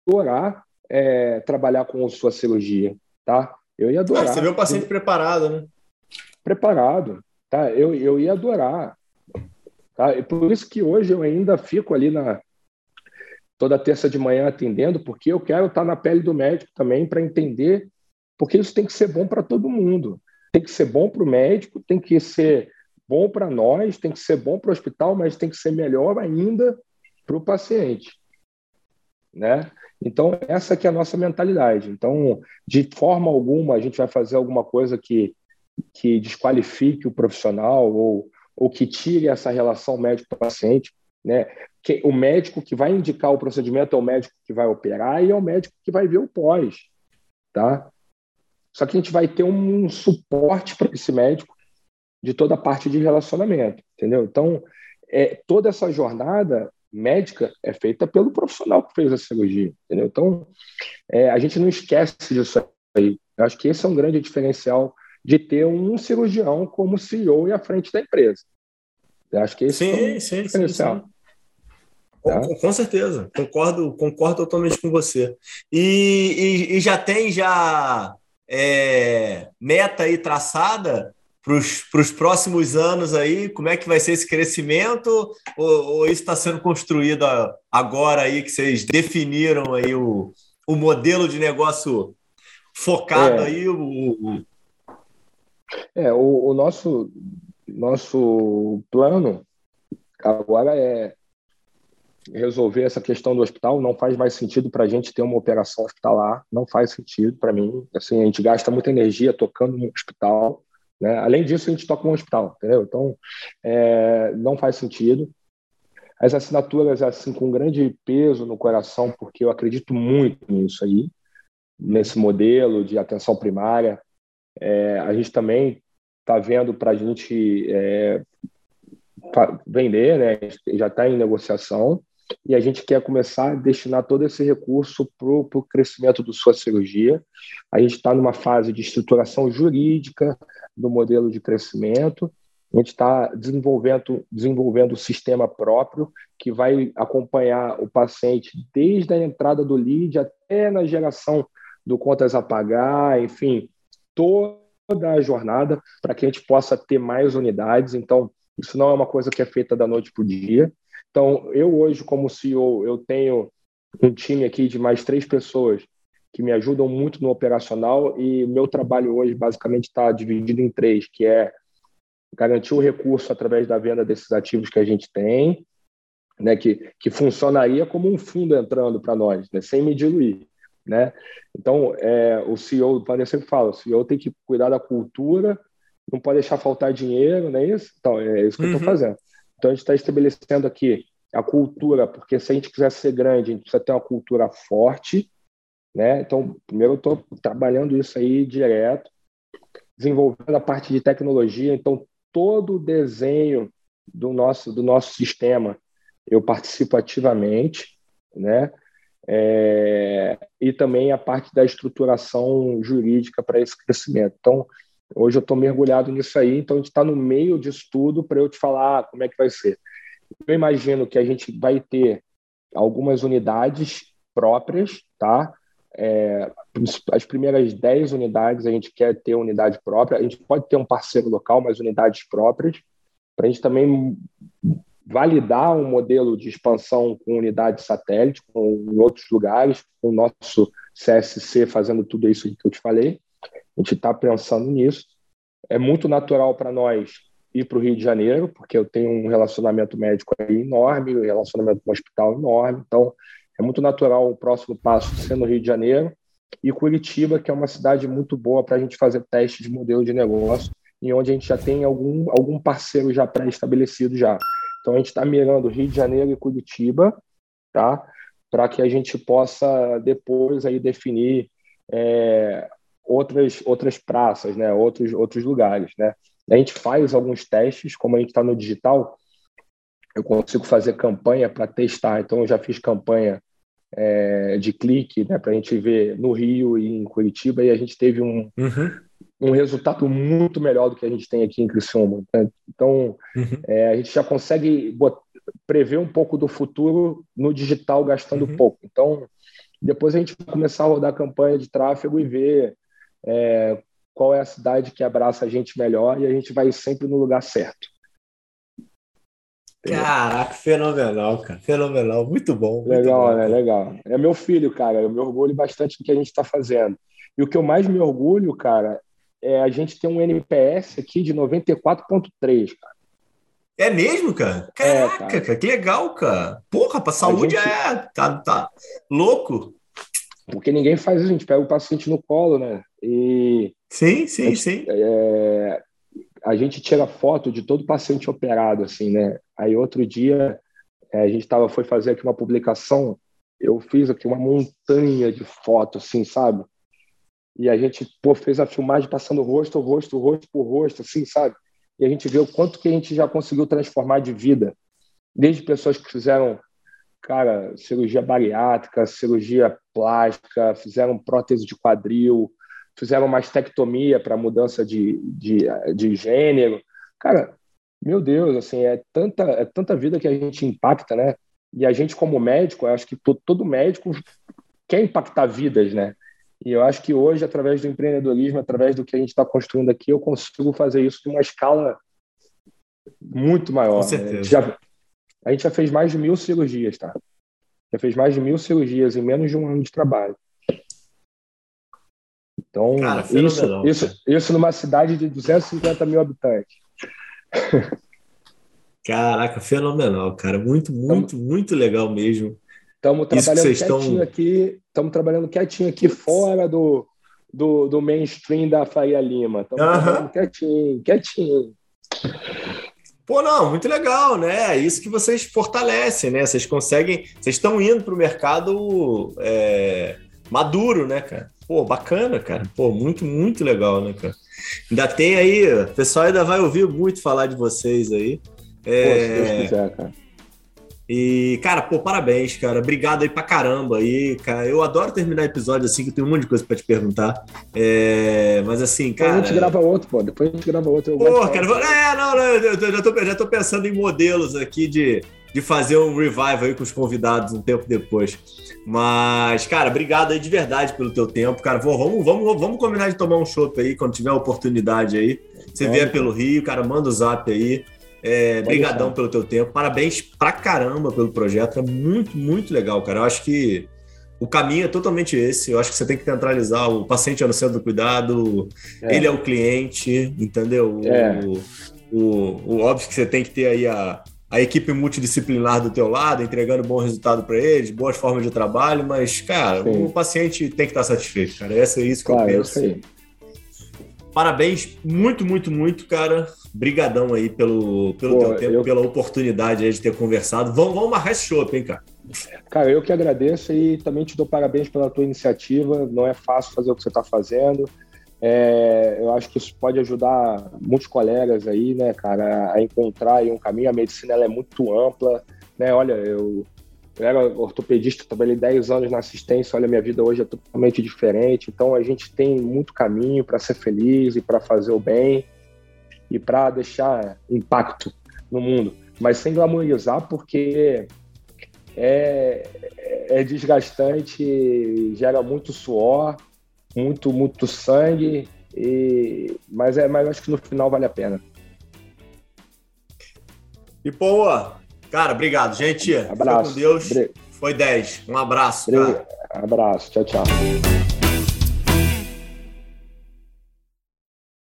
adorar é, trabalhar com sua cirurgia, tá? Eu ia adorar. Ah, você vê o paciente eu... preparado, né? Preparado, tá? Eu, eu ia adorar. Tá? E por isso que hoje eu ainda fico ali na, toda terça de manhã atendendo, porque eu quero estar na pele do médico também para entender, porque isso tem que ser bom para todo mundo. Tem que ser bom para o médico, tem que ser bom para nós, tem que ser bom para o hospital, mas tem que ser melhor ainda para o paciente. Né? Então, essa que é a nossa mentalidade. Então, de forma alguma, a gente vai fazer alguma coisa que, que desqualifique o profissional ou, ou que tire essa relação médico-paciente. Né? Que, o médico que vai indicar o procedimento é o médico que vai operar e é o médico que vai ver o pós, tá? Só que a gente vai ter um, um suporte para esse médico de toda a parte de relacionamento, entendeu? Então, é, toda essa jornada médica é feita pelo profissional que fez a cirurgia, entendeu? Então, é, a gente não esquece disso aí. Eu acho que esse é um grande diferencial de ter um cirurgião como CEO e à frente da empresa. Eu acho que sim, é um sim, diferencial. Sim, sim. Tá? Com, com, certeza, concordo, concordo totalmente com você. E, e, e já tem já é, meta aí traçada para os próximos anos aí? Como é que vai ser esse crescimento? Ou, ou isso está sendo construído agora aí que vocês definiram aí o, o modelo de negócio focado é. aí? O, o... É, o, o nosso, nosso plano agora é resolver essa questão do hospital. Não faz mais sentido para a gente ter uma operação hospitalar, não faz sentido para mim. Assim, a gente gasta muita energia tocando no hospital. Né? Além disso, a gente toca no hospital, entendeu? Então, é, não faz sentido. As assinaturas, assim, com grande peso no coração, porque eu acredito muito nisso aí, nesse modelo de atenção primária. É, a gente também está vendo para a gente é, vender, né? já está em negociação, e a gente quer começar a destinar todo esse recurso para o crescimento da sua cirurgia. A gente está numa fase de estruturação jurídica do modelo de crescimento. A gente está desenvolvendo, desenvolvendo o sistema próprio que vai acompanhar o paciente desde a entrada do lead até na geração do contas a pagar, enfim, toda a jornada para que a gente possa ter mais unidades. Então, isso não é uma coisa que é feita da noite para o dia. Então, eu hoje, como CEO, eu tenho um time aqui de mais três pessoas que me ajudam muito no operacional e o meu trabalho hoje basicamente está dividido em três, que é garantir o recurso através da venda desses ativos que a gente tem, né, que, que funcionaria como um fundo entrando para nós, né, sem me diluir. Né? Então, é, o CEO, o Planner sempre fala, o CEO tem que cuidar da cultura, não pode deixar faltar dinheiro, não é isso? Então, é isso que uhum. eu estou fazendo. Então, a gente está estabelecendo aqui a cultura, porque se a gente quiser ser grande, a gente precisa ter uma cultura forte, né? Então, primeiro eu estou trabalhando isso aí direto, desenvolvendo a parte de tecnologia. Então, todo o desenho do nosso, do nosso sistema eu participo ativamente, né? É, e também a parte da estruturação jurídica para esse crescimento. Então, Hoje eu estou mergulhado nisso aí, então a gente está no meio disso tudo para eu te falar como é que vai ser. Eu imagino que a gente vai ter algumas unidades próprias, tá? É, as primeiras 10 unidades a gente quer ter unidade própria. A gente pode ter um parceiro local, mas unidades próprias, para a gente também validar um modelo de expansão com unidade satélite, com, em outros lugares, com o nosso CSC fazendo tudo isso que eu te falei. A gente está pensando nisso. É muito natural para nós ir para o Rio de Janeiro, porque eu tenho um relacionamento médico aí enorme, um relacionamento com um hospital enorme, então é muito natural o próximo passo ser no Rio de Janeiro e Curitiba, que é uma cidade muito boa para a gente fazer teste de modelo de negócio e onde a gente já tem algum, algum parceiro já pré-estabelecido já. Então a gente está mirando Rio de Janeiro e Curitiba, tá? Para que a gente possa depois aí definir é, outras outras praças, né? Outros outros lugares, né? A gente faz alguns testes, como a gente está no digital, eu consigo fazer campanha para testar. Então eu já fiz campanha é, de clique, né? Para a gente ver no Rio e em Curitiba e a gente teve um uhum um resultado muito melhor do que a gente tem aqui em Criciúma. Né? Então, uhum. é, a gente já consegue prever um pouco do futuro no digital gastando uhum. pouco. Então, depois a gente vai começar a rodar campanha de tráfego e ver é, qual é a cidade que abraça a gente melhor e a gente vai sempre no lugar certo. Caraca, fenomenal, cara. Fenomenal, muito bom. Muito legal, bom, né? Legal. É meu filho, cara. Eu me orgulho bastante do que a gente está fazendo. E o que eu mais me orgulho, cara, é, a gente tem um NPS aqui de 94,3, cara. É mesmo, cara? Caraca, é, cara. que legal, cara. Porra, pra saúde gente... é. Tá, tá louco. Porque ninguém faz isso, a gente pega o paciente no colo, né? E. Sim, sim, a gente, sim. É, a gente tira foto de todo paciente operado, assim, né? Aí outro dia é, a gente tava, foi fazer aqui uma publicação, eu fiz aqui uma montanha de fotos, assim, sabe? E a gente pô, fez a filmagem passando rosto, rosto, rosto por rosto, assim, sabe? E a gente vê o quanto que a gente já conseguiu transformar de vida. Desde pessoas que fizeram, cara, cirurgia bariátrica, cirurgia plástica, fizeram prótese de quadril, fizeram mastectomia para mudança de, de, de gênero. Cara, meu Deus, assim, é tanta, é tanta vida que a gente impacta, né? E a gente, como médico, acho que todo médico quer impactar vidas, né? E eu acho que hoje, através do empreendedorismo, através do que a gente está construindo aqui, eu consigo fazer isso de uma escala muito maior. Com né? certeza. A, gente já, a gente já fez mais de mil cirurgias, tá? Já fez mais de mil cirurgias em menos de um ano de trabalho. Então, cara, isso, isso, isso numa cidade de 250 mil habitantes. Caraca, fenomenal, cara. Muito, muito, muito legal mesmo. Estamos trabalhando quietinho estão... aqui, estamos trabalhando quietinho aqui fora do, do, do mainstream da Faria Lima. Estamos uhum. trabalhando quietinho, quietinho. Pô, não, muito legal, né? É isso que vocês fortalecem, né? Vocês conseguem, vocês estão indo para o mercado é, maduro, né, cara? Pô, bacana, cara. Pô, muito, muito legal, né, cara? Ainda tem aí, o pessoal ainda vai ouvir muito falar de vocês aí. É... Pô, se Deus quiser, cara. E, cara, pô, parabéns, cara. Obrigado aí pra caramba aí, cara. Eu adoro terminar episódio assim, que eu tenho um monte de coisa pra te perguntar. É... Mas assim, cara. Depois a gente grava outro, pô. Depois a gente grava outro. Pô, cara. É, não, não, eu já tô, já tô pensando em modelos aqui de, de fazer um revival aí com os convidados um tempo depois. Mas, cara, obrigado aí de verdade pelo teu tempo, cara. Vou, vamos, vamos, vamos combinar de tomar um chopp aí quando tiver oportunidade aí. Você vier pelo Rio, cara, manda o zap aí. É, brigadão pelo teu tempo. Parabéns pra caramba pelo projeto. É muito, muito legal, cara. Eu acho que o caminho é totalmente esse. Eu acho que você tem que centralizar o paciente é no centro do cuidado, é. ele é o cliente, entendeu? É. O, o, o, óbvio que você tem que ter aí a, a equipe multidisciplinar do teu lado, entregando bom resultado para eles, boas formas de trabalho, mas, cara, Sim. o paciente tem que estar satisfeito, cara. Essa é isso que claro, eu penso. Parabéns, muito, muito, muito, cara. Brigadão aí pelo, pelo Pô, teu tempo, eu... pela oportunidade de ter conversado. Vamos, vamos marcar esse show, hein, cara? Cara, eu que agradeço e também te dou parabéns pela tua iniciativa. Não é fácil fazer o que você está fazendo. É, eu acho que isso pode ajudar muitos colegas aí, né, cara, a encontrar um caminho. A medicina ela é muito ampla, né? Olha, eu eu era ortopedista, trabalhei 10 anos na assistência, olha, minha vida hoje é totalmente diferente. Então a gente tem muito caminho para ser feliz e para fazer o bem e para deixar impacto no mundo, mas sem glamorizar, porque é, é desgastante, gera muito suor, muito, muito sangue, e, mas, é, mas acho que no final vale a pena. E, pô, cara, obrigado, gente. Abraço. Fica com Deus. Foi 10. Um abraço, cara. Abraço. Tchau, tchau.